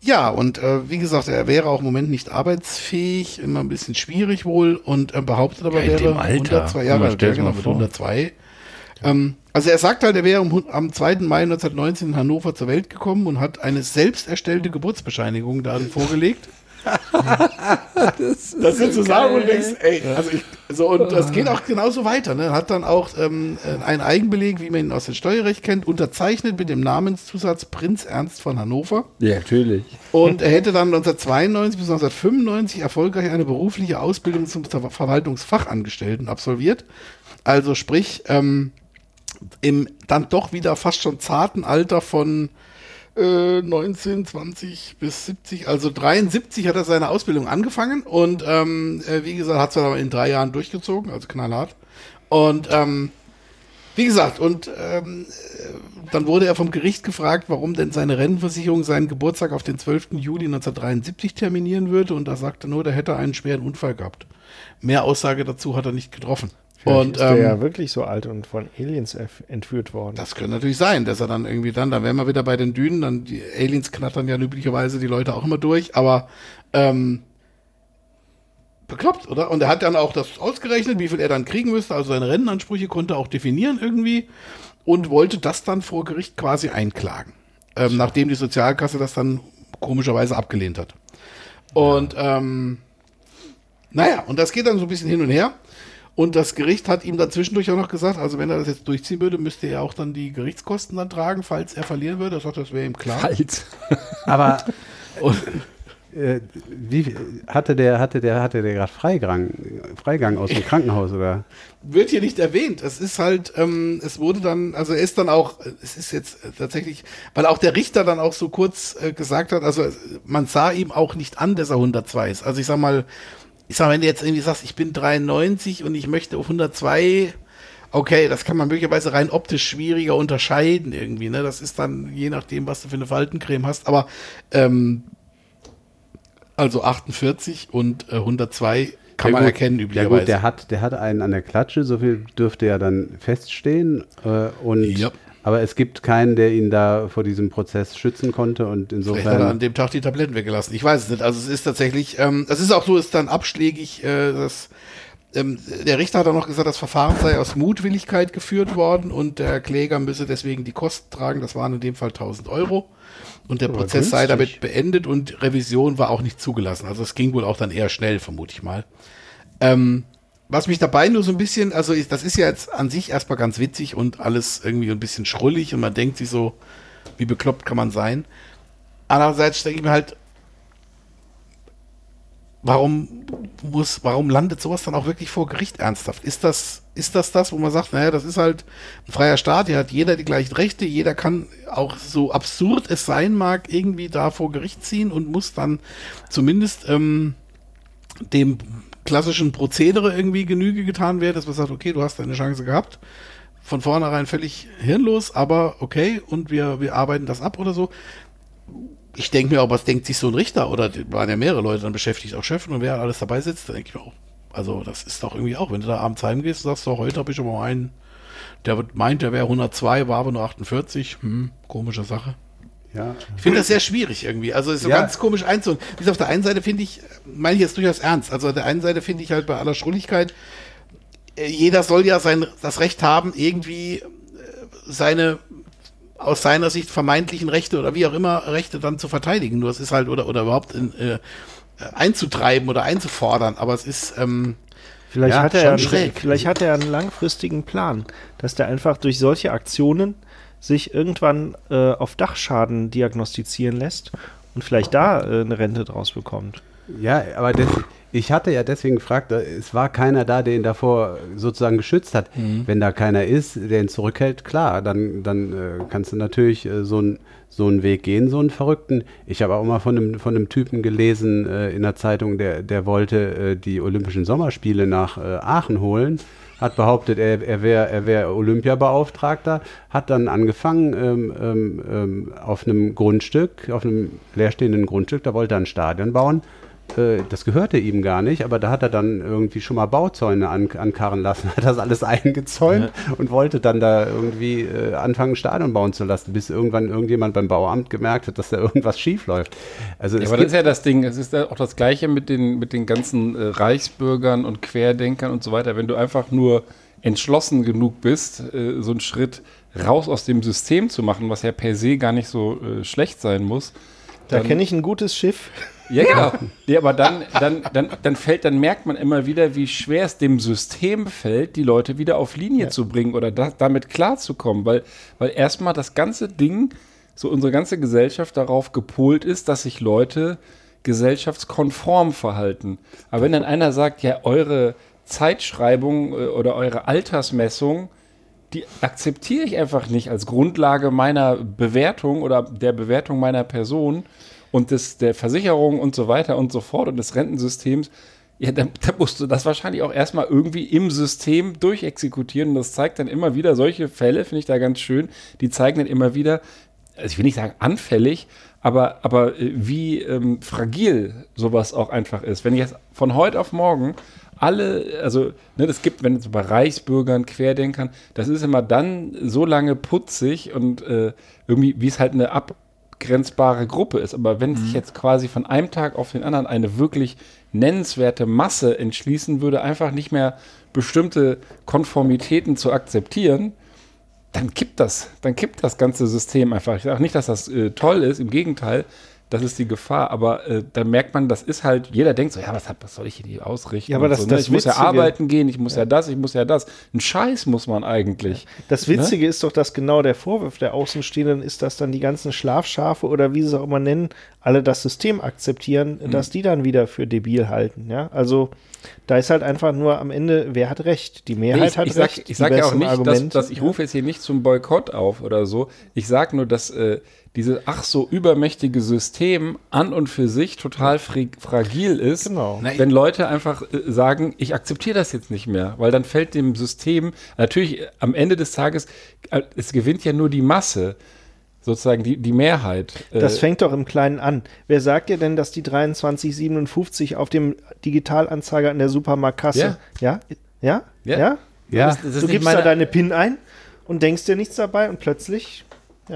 ja und äh, wie gesagt er wäre auch im Moment nicht arbeitsfähig immer ein bisschen schwierig wohl und äh, behauptet aber Ja, wäre dem Alter. 102 Jahre alt ja, genau mal mit vor. 102 ähm, also er sagt halt, er wäre am, am 2. Mai 1919 in Hannover zur Welt gekommen und hat eine selbst erstellte Geburtsbescheinigung darin vorgelegt. das, sind so Sachen, wo du denkst, ey, also ich, so, und das geht auch genauso weiter, ne? Hat dann auch ähm, einen Eigenbeleg, wie man ihn aus dem Steuerrecht kennt, unterzeichnet mit dem Namenszusatz Prinz Ernst von Hannover. Ja, natürlich. Und er hätte dann 1992 bis 1995 erfolgreich eine berufliche Ausbildung zum Ver- Verwaltungsfachangestellten absolviert. Also sprich, ähm, im dann doch wieder fast schon zarten Alter von äh, 19, 20 bis 70, also 73 hat er seine Ausbildung angefangen und ähm, äh, wie gesagt, hat es dann in drei Jahren durchgezogen, also knallhart. Und ähm, wie gesagt, und ähm, äh, dann wurde er vom Gericht gefragt, warum denn seine Rentenversicherung seinen Geburtstag auf den 12. Juli 1973 terminieren würde. Und da sagte er nur, der hätte einen schweren Unfall gehabt. Mehr Aussage dazu hat er nicht getroffen. Vielleicht und ist der ähm, ja wirklich so alt und von Aliens entführt worden. das könnte natürlich sein, dass er dann irgendwie dann, dann wären wir wieder bei den Dünen, dann die Aliens knattern ja üblicherweise die Leute auch immer durch, aber ähm, bekloppt, oder? Und er hat dann auch das ausgerechnet, wie viel er dann kriegen müsste, also seine Rentenansprüche konnte er auch definieren irgendwie und wollte das dann vor Gericht quasi einklagen, ähm, nachdem die Sozialkasse das dann komischerweise abgelehnt hat. Und ähm, naja, und das geht dann so ein bisschen hin und her. Und das Gericht hat ihm dann zwischendurch auch noch gesagt, also wenn er das jetzt durchziehen würde, müsste er auch dann die Gerichtskosten dann tragen, falls er verlieren würde. Er sagt, das wäre ihm klar. Halt. Aber äh, wie hatte der, hatte der, hatte der gerade Freigang, Freigang aus dem Krankenhaus oder? Wird hier nicht erwähnt. Es ist halt, ähm, es wurde dann, also er ist dann auch, es ist jetzt tatsächlich, weil auch der Richter dann auch so kurz äh, gesagt hat, also äh, man sah ihm auch nicht an, dass er 102 ist. Also ich sag mal, ich sag mal, wenn du jetzt irgendwie sagst, ich bin 93 und ich möchte auf 102, okay, das kann man möglicherweise rein optisch schwieriger unterscheiden irgendwie, ne? Das ist dann je nachdem, was du für eine Faltencreme hast, aber ähm, also 48 und äh, 102 kann Ja, man gut. erkennen Ja üblicherweise. gut, der hat, der hat einen an der Klatsche, so viel dürfte ja dann feststehen. Äh, und, Ja. Aber es gibt keinen, der ihn da vor diesem Prozess schützen konnte und Vielleicht hat er an insofern. dem Tag die Tabletten weggelassen. Ich weiß es nicht. Also es ist tatsächlich, ähm, es ist auch so, ist dann abschlägig, äh, dass ähm, der Richter hat auch noch gesagt, das Verfahren sei aus Mutwilligkeit geführt worden und der Kläger müsse deswegen die Kosten tragen. Das waren in dem Fall 1000 Euro. Und der Aber Prozess sei günstig. damit beendet und Revision war auch nicht zugelassen. Also es ging wohl auch dann eher schnell, vermute ich mal. Ähm, was mich dabei nur so ein bisschen, also ist, das ist ja jetzt an sich erstmal ganz witzig und alles irgendwie ein bisschen schrullig und man denkt sich so, wie bekloppt kann man sein. Andererseits denke ich mir halt, warum muss, warum landet sowas dann auch wirklich vor Gericht ernsthaft? Ist das, ist das das, wo man sagt, naja, das ist halt ein freier Staat, hier hat jeder die gleichen Rechte, jeder kann auch so absurd es sein mag, irgendwie da vor Gericht ziehen und muss dann zumindest ähm, dem klassischen Prozedere irgendwie Genüge getan werden, dass man sagt, okay, du hast deine Chance gehabt. Von vornherein völlig hirnlos, aber okay, und wir, wir arbeiten das ab oder so. Ich denke mir auch, was denkt sich so ein Richter? Oder waren ja mehrere Leute dann beschäftigt, auch Chefin und wer alles dabei sitzt, da denke ich mir auch, also das ist doch irgendwie auch, wenn du da abends heimgehst und sagst, so, heute habe ich aber einen, der wird- meint, der wäre 102, war aber nur 48, hm, komische Sache. Ja, Ich finde das sehr schwierig irgendwie. Also ist so Ja. ganz komisch einzuholen. Wie gesagt, auf der einen Seite finde ich, meine ich jetzt durchaus ernst. Also auf der einen Seite finde ich halt bei aller Schrulligkeit, äh, jeder soll ja sein, das Recht haben, irgendwie äh, seine aus seiner Sicht vermeintlichen Rechte oder wie auch immer Rechte dann zu verteidigen. Nur es ist halt oder oder überhaupt in, äh, einzutreiben oder einzufordern. Aber es ist ähm, Vielleicht, Ja, hat er schon einen, schräg. vielleicht hat er einen langfristigen Plan, dass der einfach durch solche Aktionen sich irgendwann äh, auf Dachschaden diagnostizieren lässt und vielleicht da äh, eine Rente draus bekommt. ja aber des, ich hatte ja deswegen gefragt, äh, es war keiner da, der ihn davor sozusagen geschützt hat. Wenn da keiner ist, der ihn zurückhält, klar, dann, dann äh, kannst du natürlich äh, so, ein, so einen Weg gehen, so einen Verrückten. Ich habe auch mal von einem, von einem Typen gelesen äh, in der Zeitung, der, der wollte äh, die Olympischen Sommerspiele nach äh, Aachen holen. Hat behauptet, er, er wäre er wär Olympiabeauftragter, hat dann angefangen ähm, ähm, ähm, auf einem Grundstück, auf einem leerstehenden Grundstück, da wollte er ein Stadion bauen. Äh, das gehörte ihm gar nicht, aber da hat er dann irgendwie schon mal Bauzäune an, ankarren lassen, hat das alles eingezäunt und wollte dann da irgendwie äh, anfangen, ein Stadion bauen zu lassen, bis irgendwann irgendjemand beim Bauamt gemerkt hat, dass da irgendwas schief läuft. Also Ja, es aber das ist ja das Ding, es ist ja auch das Gleiche mit den, mit den ganzen äh, Reichsbürgern und Querdenkern und so weiter. Wenn du einfach nur entschlossen genug bist, äh, so einen Schritt raus aus dem System zu machen, was ja per se gar nicht so äh, schlecht sein muss. Da kenne ich ein gutes Schiff. Ja, genau. Ja, aber dann, dann, dann, dann fällt, dann merkt man immer wieder, wie schwer es dem System fällt, die Leute wieder auf Linie zu bringen oder da, damit klarzukommen, weil, weil erstmal das ganze Ding, so unsere ganze Gesellschaft darauf gepolt ist, dass sich Leute gesellschaftskonform verhalten. Aber wenn dann einer sagt, ja, eure Zeitschreibung äh, oder eure Altersmessung, die akzeptiere ich einfach nicht als Grundlage meiner Bewertung oder der Bewertung meiner Person und des, der Versicherung und so weiter und so fort und des Rentensystems. Ja, da, da musst du das wahrscheinlich auch erstmal irgendwie im System durchexekutieren. Und das zeigt dann immer wieder solche Fälle, finde ich da ganz schön. Die zeigen dann immer wieder, also ich will nicht sagen anfällig, aber, aber äh, wie ähm, fragil sowas auch einfach ist. Wenn ich jetzt von heute auf morgen alle, also ne, gibt, wenn es bei Reichsbürgern, Querdenkern, das ist immer dann so lange putzig und äh, irgendwie, wie es halt eine abgrenzbare Gruppe ist. Aber wenn sich jetzt quasi von einem Tag auf den anderen eine wirklich nennenswerte Masse entschließen würde, einfach nicht mehr bestimmte Konformitäten zu akzeptieren, dann kippt das, dann kippt das ganze System einfach. Ich sage nicht, dass das äh, toll ist, im Gegenteil, das ist die Gefahr, aber äh, dann merkt man, das ist halt, jeder denkt so, ja, was, hat, was soll ich hier ausrichten? Ja, aber das- so, ne? das Ich muss ja Witzige- arbeiten gehen, ich muss ja. das, ich muss ja das. Ein Scheiß muss man eigentlich. Das Ne? Witzige ist doch, dass genau der Vorwurf der Außenstehenden ist, dass dann die ganzen Schlafschafe oder wie sie es auch immer nennen, alle das System akzeptieren, Hm. dass die dann wieder für debil halten. Ja, also da ist halt einfach nur am Ende, wer hat recht? Die Mehrheit ich, hat ich sag, recht. ich sag die ja auch nicht, dass, dass ich rufe jetzt hier nicht zum Boykott auf oder so. Ich sage nur, dass äh, dieses ach so übermächtige System an und für sich total fri- fragil ist. Genau. Na, Wenn Leute einfach äh, sagen, ich akzeptiere das jetzt nicht mehr, weil dann fällt dem System natürlich am Ende des Tages, äh, es gewinnt ja nur die Masse. sozusagen die, die Mehrheit. Das äh, fängt doch im Kleinen an. Wer sagt dir denn, dass die 2357 auf dem Digitalanzeiger in der Supermarktkasse, ja? Ja? Ja. Ja? Ja, das ist Du gibst meine- da deine PIN ein und denkst dir nichts dabei und plötzlich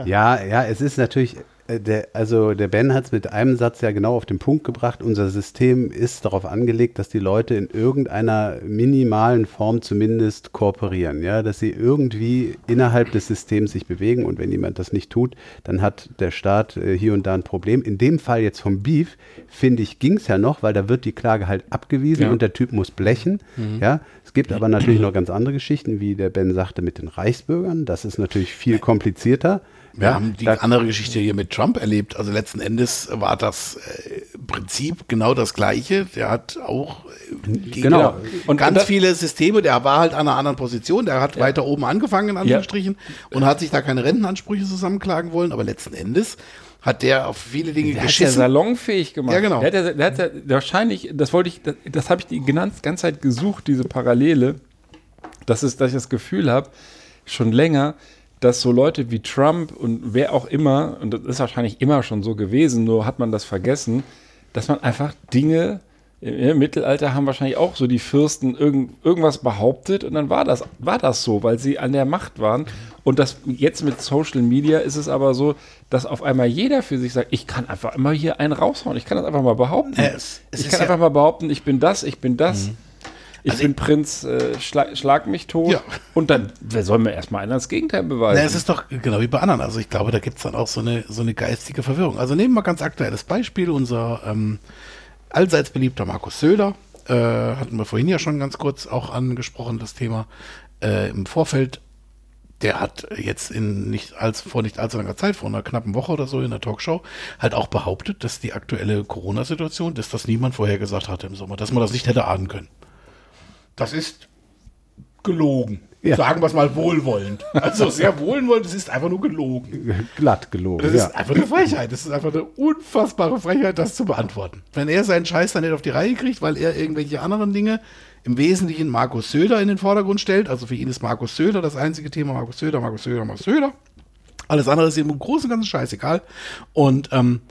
Ja, ja, es ist natürlich, äh, der, also der Ben hat es mit einem Satz ja genau auf den Punkt gebracht. Unser System ist darauf angelegt, dass die Leute in irgendeiner minimalen Form zumindest kooperieren, ja, dass sie irgendwie innerhalb des Systems sich bewegen und wenn jemand das nicht tut, dann hat der Staat äh, hier und da ein Problem. In dem Fall jetzt vom Beef, finde ich, ging es ja noch, weil da wird die Klage halt abgewiesen Ja. und der Typ muss blechen, ja. Es gibt aber natürlich noch ganz andere Geschichten, wie der Ben sagte, mit den Reichsbürgern. Das ist natürlich viel komplizierter. Wir ja, haben die andere Geschichte hier mit Trump erlebt. Also letzten Endes war das äh, Prinzip genau das Gleiche. Der hat auch äh, gegen Genau. Und- ganz und viele Systeme. Der war halt an einer anderen Position. Der hat weiter oben angefangen, in Anführungsstrichen, und hat sich da keine Rentenansprüche zusammenklagen wollen. Aber letzten Endes hat der auf viele Dinge Der hat ja geschissen. salonfähig gemacht. Ja, genau. Der hat ja, der hat ja wahrscheinlich, das wollte ich, das, das habe ich die ganze, ganze Zeit gesucht, diese Parallele, dass, es, dass ich das Gefühl habe, schon länger, dass so Leute wie Trump und wer auch immer, und das ist wahrscheinlich immer schon so gewesen, nur hat man das vergessen, dass man einfach Dinge, im, im Mittelalter haben wahrscheinlich auch so die Fürsten irgend, irgendwas behauptet und dann war das, war das so, weil sie an der Macht waren. Und das jetzt mit Social Media ist es aber so, dass auf einmal jeder für sich sagt, ich kann einfach immer hier einen raushauen. Ich kann das einfach mal behaupten. Äh, es- es ich kann ja- einfach mal behaupten, ich bin das, ich bin das. Ich Also bin Prinz, äh, schlag, schlag mich tot. Ja. Und dann, wer soll mir erstmal einer das Gegenteil beweisen? Na, es ist doch genau wie bei anderen. Also ich glaube, da gibt es dann auch so eine, so eine geistige Verwirrung. Also nehmen wir mal ganz aktuelles Beispiel. Unser ähm, allseits beliebter Markus Söder, äh, hatten wir vorhin ja schon ganz kurz auch angesprochen, das Thema äh, im Vorfeld. Der hat jetzt in nicht als, vor nicht allzu langer Zeit, vor einer knappen Woche oder so in der Talkshow, halt auch behauptet, dass die aktuelle Corona-Situation, dass das niemand vorher gesagt hatte im Sommer, dass man das nicht hätte ahnen können. Das ist gelogen. Ja. Sagen wir es mal wohlwollend. Also sehr wohlwollend, es ist einfach nur gelogen. glatt gelogen. Das ja. ist einfach eine Frechheit. Das ist einfach eine unfassbare Frechheit, das zu beantworten. Wenn er seinen Scheiß dann nicht auf die Reihe kriegt, weil er irgendwelche anderen Dinge im Wesentlichen Markus Söder in den Vordergrund stellt, also für ihn ist Markus Söder das einzige Thema, Markus Söder, Markus Söder, Markus Söder. Alles andere ist ihm im Großen und Ganzen scheißegal. Und ähm,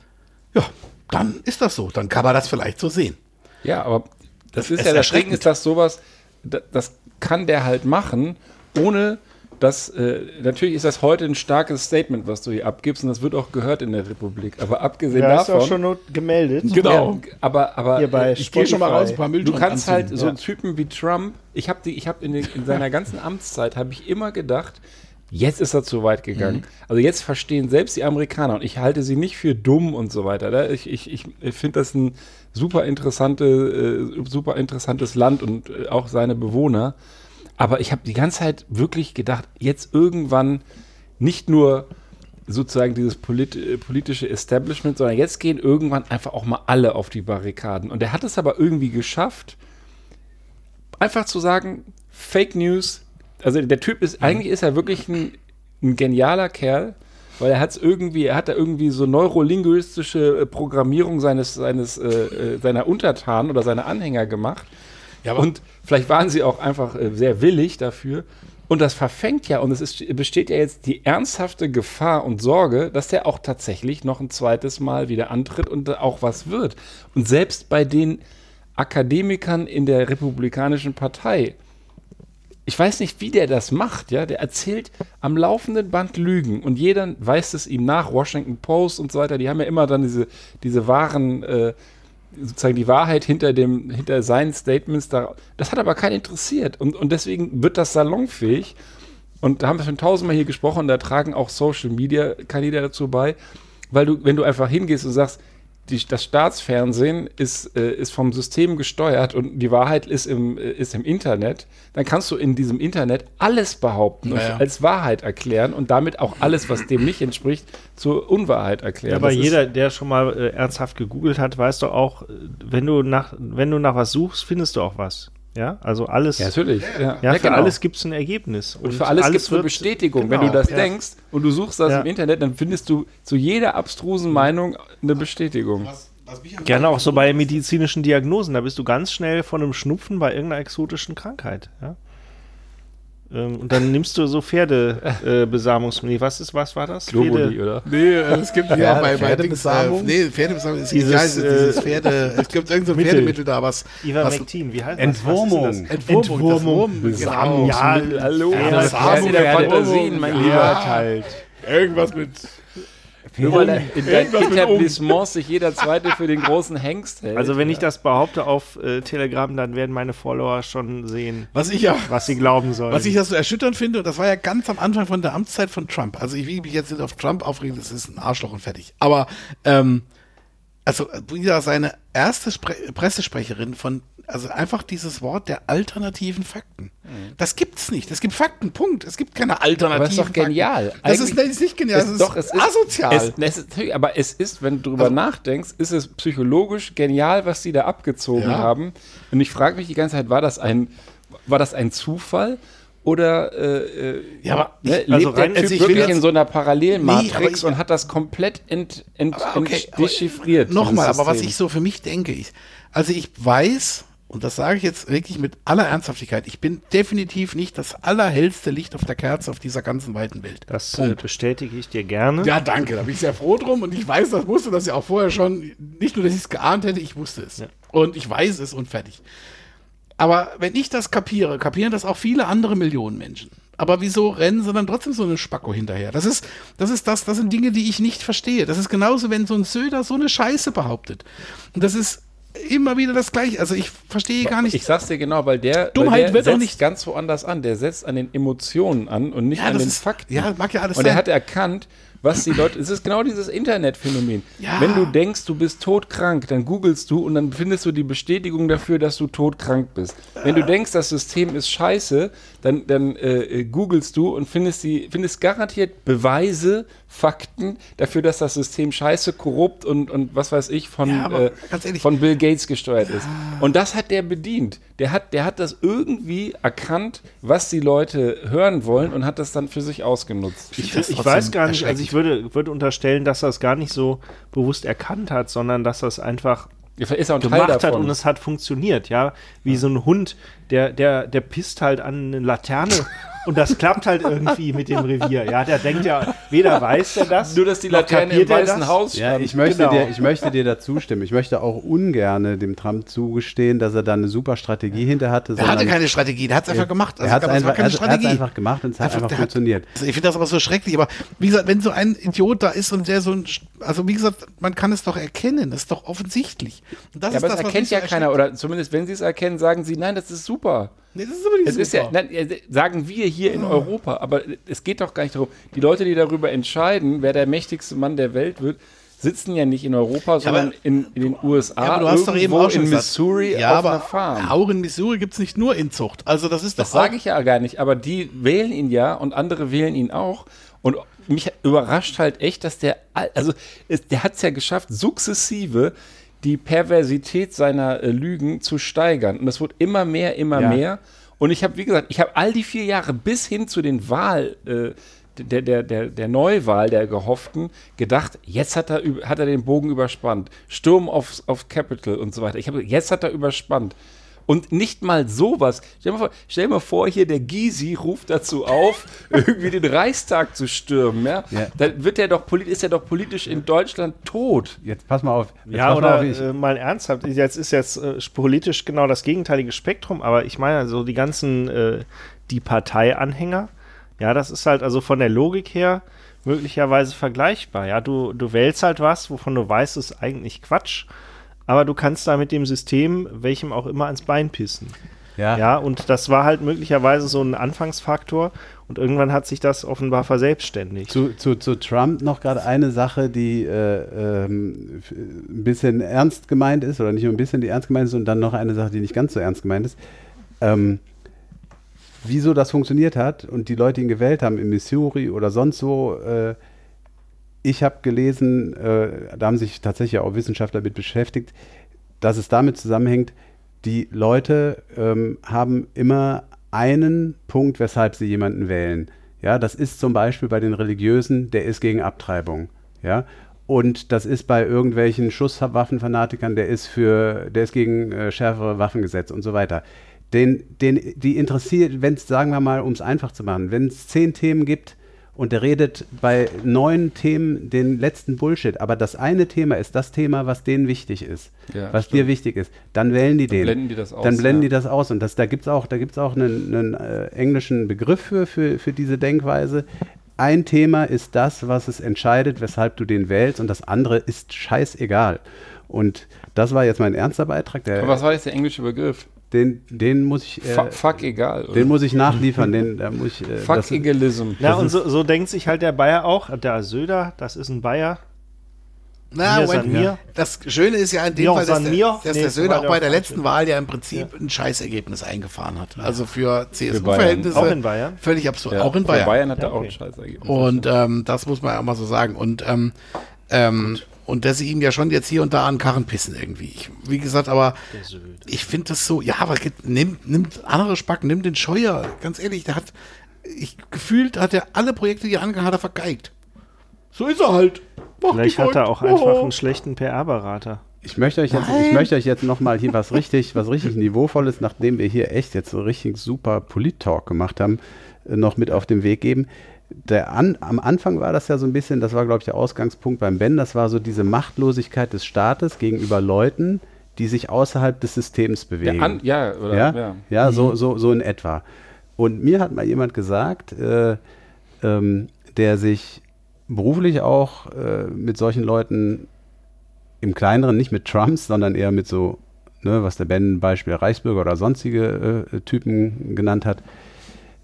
ja, dann ist das so. Dann kann man das vielleicht so sehen. Ja, aber das ist ist ja das Ding, ist das sowas, da- das kann der halt machen, ohne dass, äh, natürlich ist das heute ein starkes Statement, was du hier abgibst und das wird auch gehört in der Republik. Aber abgesehen Ja, ist davon. auch schon gemeldet. Genau. Ja, aber, aber Hier bei äh, Ich gehe schon mal raus, ein paar du Mülltonnen kannst anzünden. halt so Ja. einen Typen wie Trump, ich habe ich hab in, in seiner ganzen Amtszeit, habe ich immer gedacht, jetzt ist er zu weit gegangen. Mhm. Also jetzt verstehen selbst die Amerikaner und ich halte sie nicht für dumm und so weiter. Ich, ich, ich, ich finde das ein super, interessante, äh, super interessantes Land und äh, auch seine Bewohner. Aber ich habe die ganze Zeit wirklich gedacht, jetzt irgendwann nicht nur sozusagen dieses polit äh, politische Establishment, sondern jetzt gehen irgendwann einfach auch mal alle auf die Barrikaden. Und er hat es aber irgendwie geschafft, einfach zu sagen, Fake News, also der Typ ist, eigentlich ist er wirklich ein, ein genialer Kerl, weil er hat es irgendwie, er hat da irgendwie so neurolinguistische äh, Programmierung seines, seines, äh, äh, seiner Untertanen oder seiner Anhänger gemacht. Ja, Und vielleicht waren sie auch einfach äh, sehr willig dafür. Und das verfängt ja, und es ist, besteht ja jetzt die ernsthafte Gefahr und Sorge, dass der auch tatsächlich noch ein zweites Mal wieder antritt und auch was wird. Und selbst bei den Akademikern in der Republikanischen Partei, ich weiß nicht, wie der das macht, ja, der erzählt am laufenden Band Lügen und jeder weist es ihm nach, Washington Post und so weiter, die haben ja immer dann diese, diese wahren, äh, sozusagen die Wahrheit hinter dem, hinter seinen Statements da. Das hat aber keinen interessiert. Und, und deswegen wird das salonfähig. Und da haben wir schon tausendmal hier gesprochen, da tragen auch Social Media Kanäle dazu bei, weil du, wenn du einfach hingehst und sagst, die, das Staatsfernsehen ist, äh, ist vom System gesteuert und die Wahrheit ist im, äh, ist im Internet, dann kannst du in diesem Internet alles behaupten und Naja. als Wahrheit erklären und damit auch alles, was dem nicht entspricht, zur Unwahrheit erklären. Ja, aber Das jeder, der schon mal äh, ernsthaft gegoogelt hat, weiß doch auch, äh, wenn du nach, wenn du nach was suchst, findest du auch was. Ja, also alles. Ja, natürlich. Ja, Ja, Ja, für genau. alles gibt es ein Ergebnis. Und für alles, gibt es eine Bestätigung. Wenn du Genau, das ja. denkst und du suchst das Ja. im Internet, dann findest du zu jeder abstrusen Meinung eine Bestätigung. Gerne auch so bei medizinischen Diagnosen. Da bist du ganz schnell von einem Schnupfen bei irgendeiner exotischen Krankheit. Ja? Ähm, und dann nimmst du so Pferdebesamungsmittel. Äh, was ist, was war das? Globuli, oder? Nee, äh, es gibt ja bei, äh, Pferdebesamung? nee, Pferdebesamung ist Dieses, ja, dieses, dieses äh, Pferde, es gibt irgendein so. Pferdemittel da, was, was Ivermectin, wie heißt das? Entwurmung. Was ist denn das? Entwurmung, Wurm, genau. Ja, Hallo, Ja, das Samen- ist in der Pferde- Fantasien, mein Ja. Lieber Teil. irgendwas mit Nur weil in dein Irgendwas mit Etablissement sich jeder Zweite für den großen Hengst hält. Also wenn ich das behaupte auf äh, Telegram, dann werden meine Follower schon sehen, Was ich ja, was sie glauben sollen. was ich ja so erschütternd finde, und das war ja ganz am Anfang von der Amtszeit von Trump. Also ich will mich jetzt nicht auf Trump aufregen, das ist ein Arschloch und fertig. Aber ähm, also wieder seine erste Spre Pressesprecherin von, also einfach dieses Wort der alternativen Fakten. Das gibt's nicht. Es gibt Fakten, Punkt. Es gibt keine alternativen aber es ist doch genial. Fakten. Das ist, das ist nicht genial, das ist, doch, es ist asozial. Es, es ist, aber es ist, wenn du drüber Also- nachdenkst, ist es psychologisch genial, was sie da abgezogen Ja. haben. Und ich frage mich die ganze Zeit, war das ein, war das ein Zufall? Oder äh, äh, Ja, aber ne, ich- lebt also der rein- Typ also wirklich in so einer Nee, Parallelmatrix ich- und hat das komplett ent, ent, okay, dechiffriert? Nochmal, aber was ich so für mich denke, ich, also ich weiß, und das sage ich jetzt wirklich mit aller Ernsthaftigkeit, ich bin definitiv nicht das allerhellste Licht auf der Kerze auf dieser ganzen weiten Welt. das äh, bestätige ich dir gerne. Ja, danke, da bin ich sehr froh drum und ich weiß, das wusste das ja auch vorher schon. Nicht nur, dass ich es geahnt hätte, ich wusste es. Und ich weiß es und fertig. Aber wenn ich das kapiere, kapieren das auch viele andere Millionen Menschen. Aber wieso rennen sie dann trotzdem so eine Spacko hinterher? Das ist, das ist das, das sind Dinge, die ich nicht verstehe. Das ist genauso, wenn so ein Söder so eine Scheiße behauptet. Und das ist immer wieder das Gleiche. Also ich verstehe gar nicht. Ich sag's dir genau, weil der, Dummheit weil der wird setzt nicht- ganz woanders an. Der setzt an den Emotionen an und nicht Ja, an den ist- Fakten. ja, mag ja alles Und er sein. hat erkannt, was die Leute. Es ist genau dieses Internetphänomen. Ja. Wenn du denkst, du bist todkrank, dann googelst du und dann findest du die Bestätigung dafür, dass du todkrank bist. Wenn du denkst, das System ist scheiße, dann, dann äh, äh, googelst du und findest die, findest garantiert Beweise, Fakten dafür, dass das System scheiße, korrupt und, und was weiß ich von, Ja, aber äh, ehrlich- von Bill Gates gesteuert ist. Und das hat der bedient. Der hat, der hat das irgendwie erkannt, was die Leute hören wollen und hat das dann für sich ausgenutzt. Ich, das ich weiß gar nicht, also ich würde, würde unterstellen, dass er es gar nicht so bewusst erkannt hat, sondern dass er es einfach ist auch ein Teil gemacht hat und es hat funktioniert, ja. Wie so ein Hund, der, der, der pisst halt an eine Laterne und das klappt halt irgendwie mit dem Revier. Ja, der denkt ja, weder weiß er das, Nur, dass die Laterne im Weißen das. Haus Ja, stand. ich möchte, Genau. dir, ich möchte dir dazu stimmen. Ich möchte auch ungern dem Trump zugestehen, dass er da eine super Strategie hinter hatte. er hatte keine Strategie, der hat es einfach gemacht. er hat es einfach, einfach gemacht und es hat Einfach, einfach, der hat- funktioniert. Also ich finde das aber so schrecklich, aber wie gesagt, wenn so ein Idiot da ist und der so ein, also wie gesagt, man kann es doch erkennen, das ist doch offensichtlich. Und das ja, ist aber das, es was erkennt ja keiner, oder zumindest wenn sie es erkennen, sagen sie, nein, das ist super. Nee, das ist aber nicht Es ist ja, nein, äh, sagen wir hier in Europa, aber es geht doch gar nicht darum. Die Leute, die darüber entscheiden, wer der mächtigste Mann der Welt wird, sitzen ja nicht in Europa, sondern aber- in, in den USA, ja, aber du hast doch eben irgendwo auch schon in gesagt, Missouri ja, auf aber einer Farm. Auch in Missouri gibt es nicht nur Inzucht. Also das ist Das sage ich ja gar nicht, aber die wählen ihn ja und andere wählen ihn auch. Und mich überrascht halt echt, dass der, also der hat es ja geschafft, sukzessive die Perversität seiner äh, Lügen zu steigern. Und das wird immer mehr, immer Ja. mehr. Und ich habe, wie gesagt, ich habe all die vier Jahre bis hin zu den Wahl, äh, der, der, der, der Neuwahl der gehofften gedacht, jetzt hat er, hat er den Bogen überspannt. Sturm auf, auf Capitol und so weiter. Ich habe, jetzt hat er überspannt. Und nicht mal sowas. Stell dir mal vor, stell dir mal vor hier der Gysi ruft dazu auf, irgendwie den Reichstag zu stürmen. Ja? Ja. Dann wird er doch ist er doch politisch in Deutschland tot. Jetzt pass mal auf. Jetzt Ja, pass mal oder auf, ich, äh, mal ernsthaft, jetzt ist jetzt äh, politisch genau das gegenteilige Spektrum, aber ich meine, also die ganzen, äh, die Parteianhänger, ja, das ist halt also von der Logik her möglicherweise vergleichbar. Ja, du, du wählst halt was, wovon du weißt, es ist eigentlich Quatsch, aber du kannst da mit dem System, welchem auch immer, ans Bein pissen. ja, Ja, und das war halt möglicherweise so ein Anfangsfaktor und irgendwann hat sich das offenbar verselbstständigt. Zu, zu, zu Trump noch gerade eine Sache, die äh, ähm, ein bisschen ernst gemeint ist, oder nicht nur ein bisschen, die ernst gemeint ist, und dann noch eine Sache, die nicht ganz so ernst gemeint ist. Ähm, wieso das funktioniert hat und die Leute ihn gewählt haben in Missouri oder sonst wo. Äh, ich habe gelesen, äh, da haben sich tatsächlich auch Wissenschaftler mit beschäftigt, dass es damit zusammenhängt, die Leute ähm, haben immer einen Punkt, weshalb sie jemanden wählen. Ja, das ist zum Beispiel bei den Religiösen, der ist gegen Abtreibung. Ja, und das ist bei irgendwelchen Schusswaffenfanatikern, der ist für, der ist gegen äh, schärfere Waffengesetze und so weiter. Den, den, die interessiert, wenn es, sagen wir mal, um es einfach zu machen, wenn es zehn Themen gibt und der redet bei neun Themen den letzten Bullshit, aber das eine Thema ist das Thema, was denen wichtig ist, Ja, was stimmt. dir wichtig ist, dann wählen die den. blenden die das aus, Dann blenden ja. die das aus. Und das, da gibt es auch, da gibt's auch einen, einen äh, englischen Begriff für, für, für diese Denkweise. Ein Thema ist das, was es entscheidet, weshalb du den wählst, und das andere ist scheißegal. Und das war jetzt mein ernster Beitrag. Aber was war jetzt der englische Begriff? Den, den muss ich, äh, Fuck, fuck egal. Oder? den muss ich nachliefern. Den, da muss ich, äh, fuck das- Egalism. Ja, und so, so denkt sich halt der Bayer auch. Der Söder, das ist ein Bayer. Na, Mir Moment, mir. das Schöne ist ja in dem Mir Fall, dass der, dass Nee, der Söder auch bei der letzten Wahl ja im Prinzip ein Scheißergebnis eingefahren hat. Also für. CSU-Verhältnisse. Auch in Bayern? Völlig absurd. Ja, auch in Bayern. Bayern hat er Ja, auch okay. ein Scheißergebnis. Und ähm, das muss man ja auch mal so sagen. Und, ähm, ähm, und dass sie ihm ja schon jetzt hier und da an Karren pissen irgendwie. Ich, wie gesagt, aber ich finde das so, ja, aber geht- nimmt, nimmt andere Spacken, nimmt den Scheuer. Ganz ehrlich, der hat, ich gefühlt hat er alle Projekte, die er angegangen hat, er vergeigt. So ist er halt. Mach Vielleicht hat er auch einfach Oh. einen schlechten PR-Berater. Ich möchte euch jetzt, ich möchte euch jetzt nochmal hier was richtig, was richtig Niveauvolles, nachdem wir hier echt jetzt so richtig super Polit-Talk gemacht haben, äh, noch mit auf den Weg geben. Der an, am Anfang war das ja so ein bisschen, das war, glaube ich, der Ausgangspunkt beim Ben, das war so diese Machtlosigkeit des Staates gegenüber Leuten, die sich außerhalb des Systems bewegen. ja, an, ja, oder? Ja, ja. ja. so, so, so in etwa. Und mir hat mal jemand gesagt, äh, ähm, der sich beruflich auch äh, mit solchen Leuten im Kleineren, nicht mit Trumps, sondern eher mit so, ne, was der Ben Beispiel Reichsbürger oder sonstige äh, Typen genannt hat,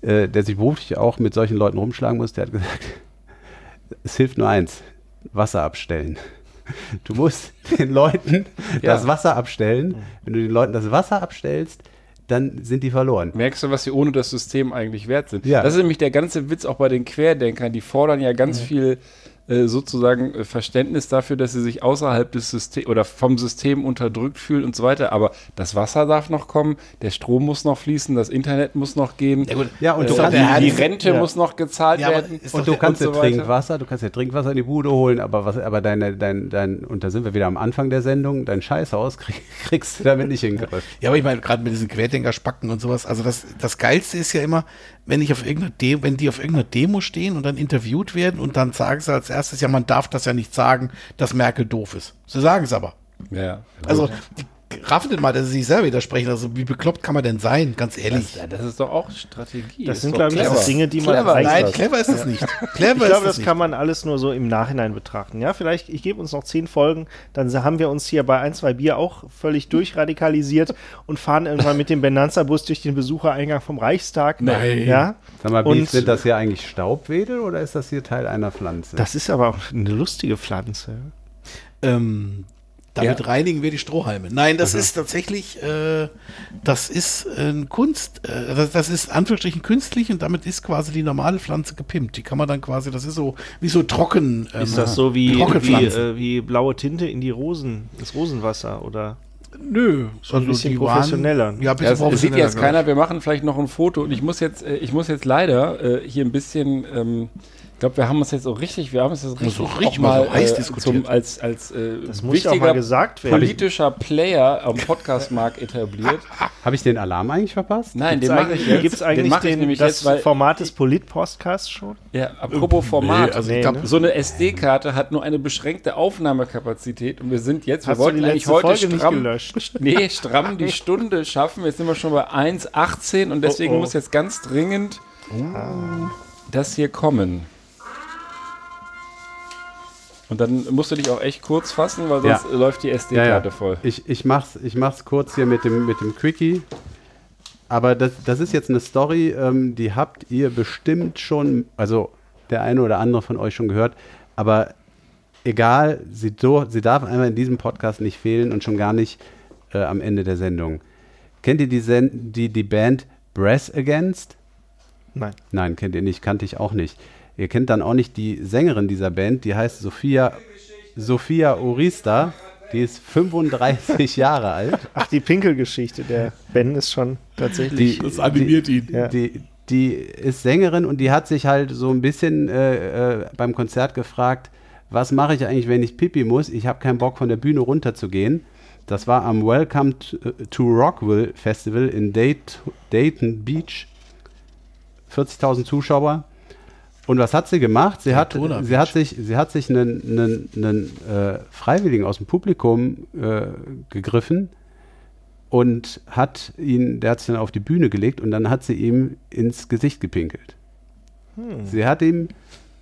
äh, der sich beruflich auch mit solchen Leuten rumschlagen muss, der hat gesagt, es hilft nur eins, Wasser abstellen. Du musst den Leuten Ja. das Wasser abstellen. Wenn du den Leuten das Wasser abstellst, dann sind die verloren. Merkst du, was sie ohne das System eigentlich wert sind? Ja. Das ist nämlich der ganze Witz auch bei den Querdenkern. Die fordern ja ganz viel äh, sozusagen äh, Verständnis dafür, dass sie sich außerhalb des Systems oder vom System unterdrückt fühlen und so weiter. Aber das Wasser darf noch kommen, der Strom muss noch fließen, das Internet muss noch gehen. Ja, gut. Ja, und äh, die, der die Rente Ja. muss noch gezahlt Ja, werden. und du kannst und dir so. Trinkwasser, du kannst dir Trinkwasser in die Bude holen, aber was, aber deine, dein, dein, und da sind wir wieder am Anfang der Sendung, dein Scheißhaus krieg, kriegst du damit nicht in den Griff. Ja, aber ich meine, gerade mit diesen Querdenker-Spacken und sowas, also das, das Geilste ist ja immer, wenn ich auf irgendeiner Demo, wenn die auf irgendeiner Demo stehen und dann interviewt werden und dann sagen sie als erstes, ja, man darf das ja nicht sagen, dass Merkel doof ist. Sie sagen es aber. Ja. Also, die raffen denn mal, dass sie sich selber widersprechen. Also, wie bekloppt kann man denn sein, ganz ehrlich? Ja, das ist doch auch Strategie. Das Ist sind, glaube ich, Dinge, die man Clever. eigentlich- Nein, clever ist das nicht. Clever Ich ist glaube, das das nicht. kann man alles nur so im Nachhinein betrachten. Ja, vielleicht, ich gebe uns noch zehn Folgen, dann haben wir uns hier bei ein, zwei Bier auch völlig durchradikalisiert und fahren irgendwann mit dem Benanza-Bus durch den Besuchereingang vom Reichstag. Nein. Ja, Sag mal, wie, sind das hier eigentlich Staubwedel oder ist das hier Teil einer Pflanze? das ist aber auch eine lustige Pflanze. Ähm, damit Ja. reinigen wir die Strohhalme. Nein, das ist tatsächlich, äh, das ist ein Kunst, äh, das, das ist Anführungsstrichen künstlich und damit ist quasi die normale Pflanze gepimpt. Die kann man dann quasi, das ist so wie so trocken. ähm, Ist das so wie, wie, äh, wie blaue Tinte in die Rosen, ins Rosenwasser oder? Nö, so ein bisschen professioneller. ja, ein Ja, bisschen es, es sieht jetzt keiner, wir machen vielleicht noch ein Foto und ich muss jetzt, äh, ich muss jetzt leider äh, hier ein bisschen, ähm, ich glaube, wir haben uns jetzt so richtig, wir haben uns jetzt richtig, so richtig auch mal mal so heiß äh, diskutiert. zum, als, als äh, Das muss ja auch mal gesagt werden. politischer Player am Podcastmarkt etabliert. Habe ich den Alarm eigentlich verpasst? Nein, Gibt's den mache eigentlich, ich jetzt. gibt's eigentlich den den, nämlich das jetzt, weil, Format des Polit-Podcasts schon? ja, apropos Format. Nee, also Nee, ich glaube, ne? so eine SD-Karte hat nur eine beschränkte Aufnahmekapazität und wir sind jetzt, wir Hast du wollten die eigentlich letzte heute Folge nicht stramm, gelöscht? nee, stramm die Stunde schaffen. Jetzt sind wir schon bei 1,18 und deswegen Oh, oh. muss jetzt ganz dringend das hier kommen. Und dann musst du dich auch echt kurz fassen, weil sonst Ja. läuft die SD-Karte Ja, ja. voll. Ich, ich, mach's, ich mach's kurz hier mit dem, mit dem Quickie. Aber das, das ist jetzt eine Story, ähm, die habt ihr bestimmt schon, also der eine oder andere von euch schon gehört. Aber egal, sie, do, sie darf einmal in diesem Podcast nicht fehlen und schon gar nicht äh, am Ende der Sendung. Kennt ihr die, Sen die, die Band Brass Against? Nein. Nein, kennt ihr nicht, kannte ich auch nicht. Ihr kennt dann auch nicht die Sängerin dieser Band, die heißt Sophia, Sophia Orista. Die ist 35 Jahre alt. Ach, die Pinkelgeschichte. Der Ben ist schon tatsächlich. Die, das animiert ihn. Ja. Die, die ist Sängerin und die hat sich halt so ein bisschen äh, äh, beim Konzert gefragt, was mache ich eigentlich, wenn ich Pipi muss? Ich habe keinen Bock von der Bühne runterzugehen. Das war am Welcome to Rockville Festival in Dayt Dayton Beach. 40.000 Zuschauer. Und was hat sie gemacht? Sie, hat, sie, hat, sich, sie hat sich einen, einen, einen äh, Freiwilligen aus dem Publikum äh, gegriffen und hat ihn, der hat sich dann auf die Bühne gelegt und dann hat sie ihm ins Gesicht gepinkelt. Sie hat ihm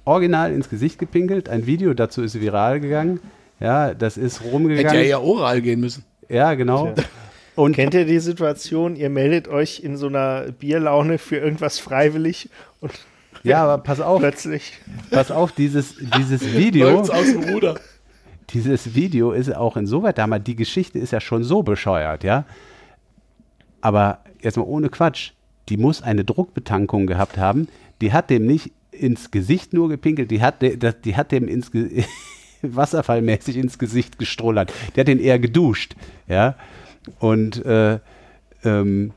original ins Gesicht gepinkelt. Ein Video dazu ist viral gegangen. Ja, das ist Hätte rumgegangen. ja eher oral gehen müssen. Ja, genau. Und Kennt ihr die Situation, ihr meldet euch in so einer Bierlaune für irgendwas freiwillig und ja, aber pass auf, plötzlich pass auf, dieses, dieses Video, Läuft's aus dem Ruder. dieses Video ist auch insoweit damals, die Geschichte ist ja schon so bescheuert, ja. Aber jetzt mal ohne Quatsch, die muss eine Druckbetankung gehabt haben, die hat dem nicht ins Gesicht nur gepinkelt, die hat, de, die hat dem ins Ge wasserfallmäßig ins Gesicht gestrollert. Die hat den eher geduscht, ja. Und äh, ähm,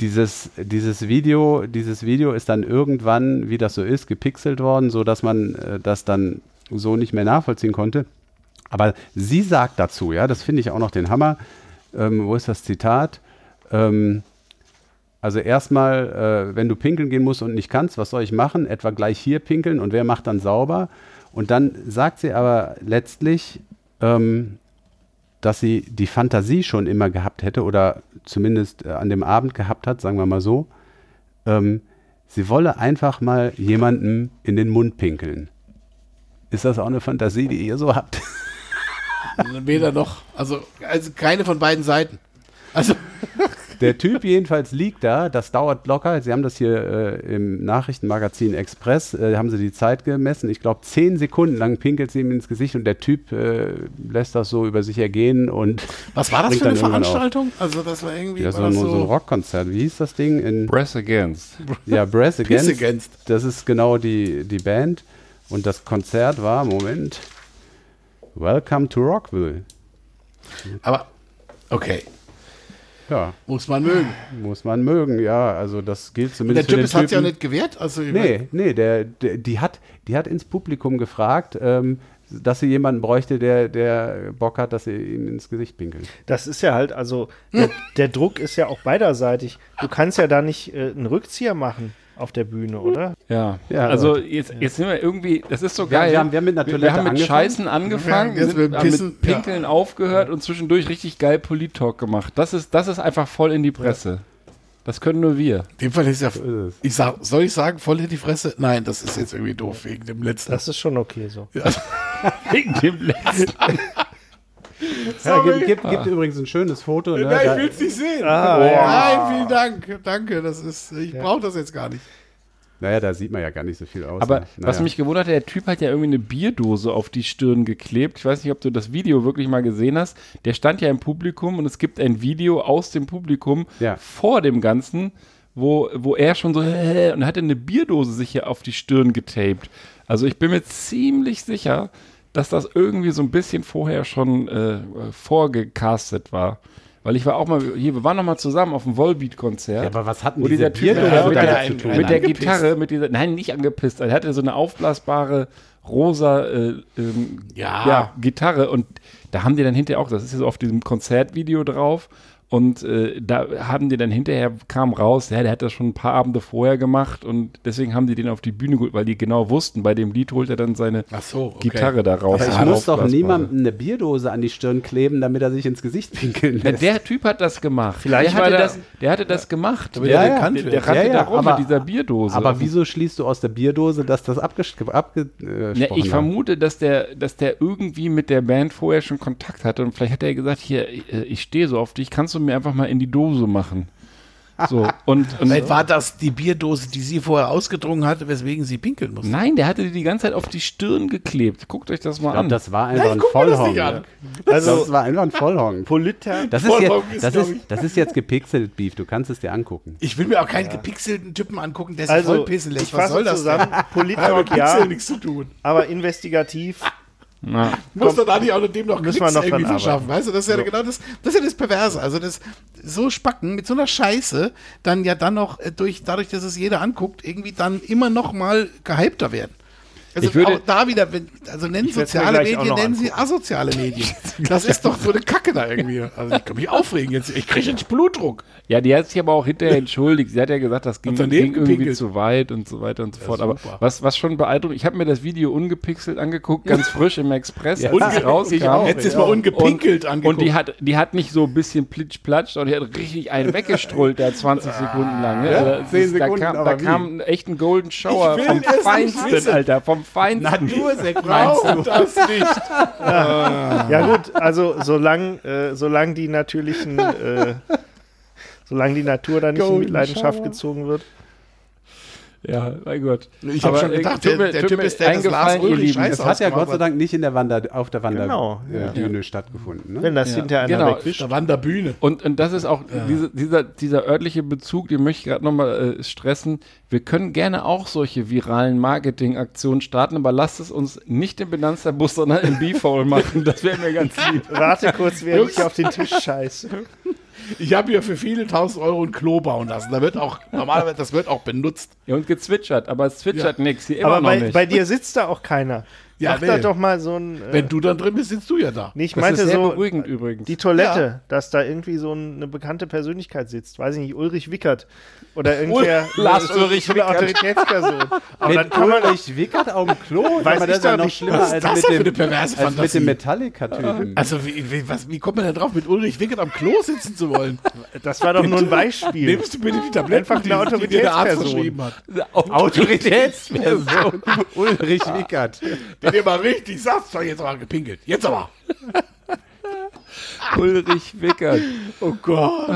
dieses, dieses Video, dieses Video ist dann irgendwann, wie das so ist, gepixelt worden, so dass man äh, das dann so nicht mehr nachvollziehen konnte. Aber sie sagt dazu, ja, das finde ich auch noch den Hammer. Ähm, wo ist das Zitat? Ähm, also erstmal, äh, wenn du pinkeln gehen musst und nicht kannst, was soll ich machen? Etwa gleich hier pinkeln und wer macht dann sauber? Und dann sagt sie aber letztlich, ähm, dass sie die Fantasie schon immer gehabt hätte oder zumindest äh, an dem Abend gehabt hat, sagen wir mal so. Ähm, sie wolle einfach mal jemandem in den Mund pinkeln. Ist das auch eine Fantasie, die ihr so habt? Weder noch. Also, also keine von beiden Seiten. Also, Der Typ jedenfalls liegt da, das dauert locker. Sie haben das hier äh, im Nachrichtenmagazin Express, äh, haben sie die Zeit gemessen. Ich glaube, zehn Sekunden lang pinkelt sie ihm ins Gesicht und der Typ äh, lässt das so über sich ergehen und was war das für eine irgendwann auf. Veranstaltung? Also, das war irgendwie. Ja, so, war ein, das so ein Rockkonzert. Wie hieß das Ding? In, Press Against. ja, Brass Piss Against. Against. Das ist genau die, die Band. Und das Konzert war, Moment, Welcome to Rockville. Aber, okay, Ja, muss man mögen. muss man mögen. Ja, also das gilt Und der zumindest Typ hat sich ja nicht gewehrt. Also, Nee, nee, der, der, die, hat, die hat ins Publikum gefragt, ähm, dass sie jemanden bräuchte, der, der Bock hat, dass sie ihm ins Gesicht pinkelt. Das ist ja halt, also der, der Druck ist ja auch beiderseitig. Du kannst ja da nicht äh, einen Rückzieher machen auf der Bühne, oder? Ja, Ja, also aber- jetzt, jetzt sind wir irgendwie, das ist so Ja, geil. wir haben- wir haben mit wir, Toilette haben mit angefangen. Scheißen angefangen, Ja, jetzt sind, mit haben Pissen, mit Pinkeln aufgehört und zwischendurch richtig geil Polit-Talk gemacht. Das ist, das ist einfach voll in die Presse. Das können nur wir. In dem Fall ist ja. ist es. Ich sag, soll ich sagen, voll in die Fresse? Nein, das ist jetzt irgendwie doof wegen dem letzten. Das ist schon okay so. Wegen dem letzten. Ja, gibt, gibt, gibt übrigens ein schönes Foto. Ne? Nein, ich will es nicht sehen. Ah, ja. Nein, vielen Dank. Danke, das ist, ich brauche das jetzt gar nicht. naja, da sieht man ja gar nicht so viel aus. Aber ne? was Naja. mich gewundert hat, der Typ hat ja irgendwie eine Bierdose auf die Stirn geklebt. Ich weiß nicht, ob du das Video wirklich mal gesehen hast. Der stand ja im Publikum und es gibt ein Video aus dem Publikum Ja. vor dem Ganzen, wo, wo er schon so äh, und hatte eine Bierdose sich hier auf die Stirn getaped. Also ich bin mir ziemlich sicher, dass das irgendwie so ein bisschen vorher schon äh, vorgecastet war. Weil ich war auch mal, hier, wir waren noch mal zusammen auf dem Volbeat-Konzert. Ja, aber was hat denn wo diese dieser Typ ja, mit, der, zu tun? mit der. Gitarre, mit dieser, nein, nicht angepisst, er hatte so eine aufblasbare rosa äh, ähm, Ja. Gitarre und da haben die dann hinterher auch, das ist ja so auf diesem Konzertvideo drauf und äh, da haben die dann hinterher, kam raus, ja, der hat das schon ein paar Abende vorher gemacht und deswegen haben die den auf die Bühne geholt, weil die genau wussten, bei dem Lied holt er dann seine so, okay. Gitarre da raus. Aber ich muss doch niemandem eine Bierdose an die Stirn kleben, damit er sich ins Gesicht pinkeln Ja, lässt. der Typ hat das gemacht. Vielleicht der hatte, der- das, der hatte das gemacht. Damit der, er bekannt der, der rannte Ja, ja, da rum aber- mit dieser Bierdose. Aber wieso schließt du aus der Bierdose, dass das abgesprochen abgesprochen Ja, ich war? vermute, dass der, dass der irgendwie mit der Band vorher schon Kontakt hatte und vielleicht hat er gesagt, hier, äh, ich stehe so auf dich, kannst du mir einfach mal in die Dose machen. So, und, und Vielleicht war das die Bierdose, die sie vorher ausgedrungen hatte, weswegen sie pinkeln musste. nein, der hatte die die ganze Zeit auf die Stirn geklebt. Guckt euch das mal Ich glaube, an. das war einfach Nein, ein mir das. Also das war einfach ein Vollhonk. Politer Das ist, jetzt, ist, das, glaub ist, das ist jetzt gepixelt, Beef. Du kannst es dir angucken. Ich will mir auch keinen gepixelten Typen angucken, der sich Also, voll ich Was soll das zusammen, denn? Hat mit Politalk Pixel ja, nichts zu tun. aber investigativ Na, Muss doch da nicht auch dem noch Klicks noch irgendwie verschaffen, weißt du? Das ist ja genau das, das ist ja das Perverse. Also das so spacken mit so einer Scheiße, dann ja dann noch äh, durch, dadurch, dass es jeder anguckt, irgendwie dann immer noch mal gehypter werden. Also Ich würde- auch da wieder, wenn, also nennen Ich soziale auch Medien, nennen sie asoziale Medien. Das ist doch so eine Kacke da irgendwie. Also ich kann mich aufregen jetzt. Ich kriege jetzt Blutdruck. Ja, die hat sich aber auch hinterher entschuldigt. Sie hat ja gesagt, das ging, ging irgendwie gepinkelt. zu weit und so weiter und so fort. Aber was, was schon beeindruckend, ich habe mir das Video ungepixelt angeguckt, ganz frisch im Express, als es Ich rauskam. auch. Jetzt ist mal ungepinkelt und, angeguckt. und die hat, die hat nicht so ein bisschen plitsch-platsch, sondern die hat richtig einen weggestrollt, der 20 Sekunden lang. Ne? Ja, Also das 10 ist, da Sekunden, kam, da kam echt ein Golden Shower vom Feinsten. Alter, vom Feinsten. Natursekt Braucht das nicht. Ja gut, also solange äh, solang die natürlichen, äh, solange die Natur da nicht in Golden Mitleidenschaft Shower. gezogen wird. Ja, mein Gott. Ich habe schon äh, gedacht, der, mir- der Typ ist der, das Lars eingefallen, ihr Ulrich. Scheiß Es hat ja Gott sei Dank nicht in der Wander, auf der Genau, Wanderdüne ja. stattgefunden. Ne? Wenn das Ja. hinterher einer Genau. wegwischt. Der Wanderbühne. Und, und das ist auch diese, dieser, dieser örtliche Bezug, den möchte ich gerade nochmal äh, stressen. Wir können gerne auch solche viralen Marketingaktionen starten, aber lasst es uns nicht im Benanza-Bus, sondern im B-Foul machen. Das wäre mir ganz lieb. Warte kurz, während ich auf den Tisch scheiße. Ich habe hier für viele tausend Euro ein Klo bauen lassen. Da wird auch, normalerweise, das wird auch benutzt. Ja, und gezwitschert, aber es zwitschert nix. Hier immer Aber noch bei, nicht. bei dir sitzt da auch keiner. Ja, Mach da nee. doch mal so ein. Äh, Wenn du dann drin bist, sitzt du ja da. nee, ich das meinte ist sehr so. beruhigend übrigens. Die Toilette, dass da irgendwie so ein- eine bekannte Persönlichkeit sitzt. Weiß ich nicht, Ulrich Wickert. Oder irgendwer. Lars so- Ulrich so eine Wickert. Autoritätsperson. Aber dann Mit kann man Ulrich Wickert auf dem Klo? Weiß ich das ist ja doch noch nicht. schlimmer Was ist als das mit denn für dem, eine perverse als mit Fantasie? dem Metallica-Typen. Also, wie, wie, was, wie kommt man denn drauf, mit Ulrich Wickert am Klo sitzen zu wollen? Das war doch nur ein Beispiel. Nimmst du bitte die Tabletten, Einfach eine Autoritätsperson. Autoritätsperson. Ulrich Wickert. Der dir mal richtig sagt, so jetzt aber gepinkelt. Jetzt aber. Ulrich Wickert. Oh Gott.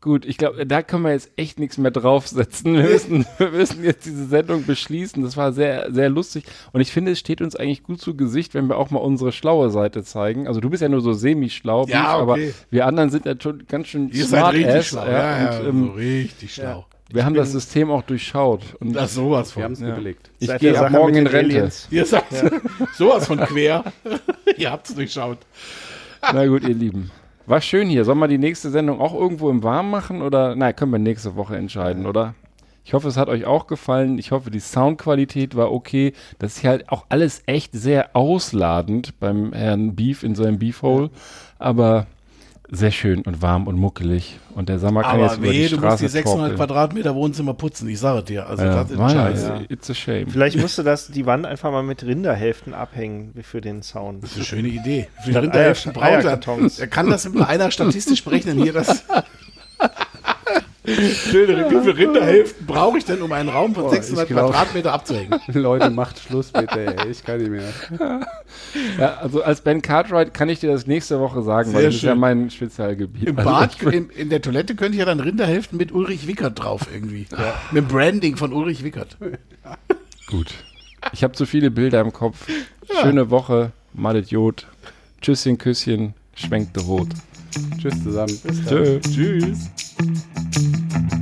Gut, ich glaube, da können wir jetzt echt nichts mehr draufsetzen. Wir müssen, wir müssen jetzt diese Sendung beschließen. Das war sehr, sehr lustig. Und ich finde, es steht uns eigentlich gut zu Gesicht, wenn wir auch mal unsere schlaue Seite zeigen. Also du bist ja nur so semi-schlau, Ja, Beef, aber okay. wir anderen sind ja schon ganz schön Ihr seid smart richtig ass, schlau. Ja, Ja, ja, und, ähm, so richtig schlau. Wir haben das System auch durchschaut. Und Das ist sowas Wir von. haben es Ja. geblickt. ich Seit gehe ab morgen in Rente. Aliens. Ihr seid sowas von quer. Ihr habt es durchschaut. Na gut, ihr Lieben. War schön hier. Sollen wir die nächste Sendung auch irgendwo im Warm machen? Oder, na, können wir nächste Woche entscheiden, oder? Ich hoffe, es hat euch auch gefallen. Ich hoffe, die Soundqualität war okay. Das ist halt auch alles echt sehr ausladend beim Herrn Beef in seinem Beefhole. Aber sehr schön und warm und muckelig. Und der Sommer kann jetzt Aber über die weh, du musst Straße die 600 torkeln. Quadratmeter Wohnzimmer putzen. Ich sage dir. Also Ja, das ist scheiße. ja, It's a shame. Vielleicht musste das die Wand einfach mal mit Rinderhälften abhängen für den Sound. Das ist eine schöne Idee. Für Rinderhälften Eier- braucht er. Er kann das mit einer statistisch berechnen. Hier das. Schöne, wie viele Rinderhälften brauche ich denn, um einen Raum von 600 ich glaub- Quadratmeter abzuhängen? Leute, macht Schluss bitte, ey. Ich kann nicht mehr. Ja, also als Ben Cartwright kann ich dir das nächste Woche sagen, Sehr weil das ist ja mein Spezialgebiet. Im Also Bad, in, in der Toilette könnte ich ja dann Rinderhälften mit Ulrich Wickert drauf irgendwie. Mit dem Branding von Ulrich Wickert. Gut. Ich habe zu viele Bilder im Kopf. Schöne Woche, Malet Jod. Tschüsschen, Küsschen, schwenkte rot. Tschüss zusammen. Bis dann. Tschö. Tschüss. Thank you.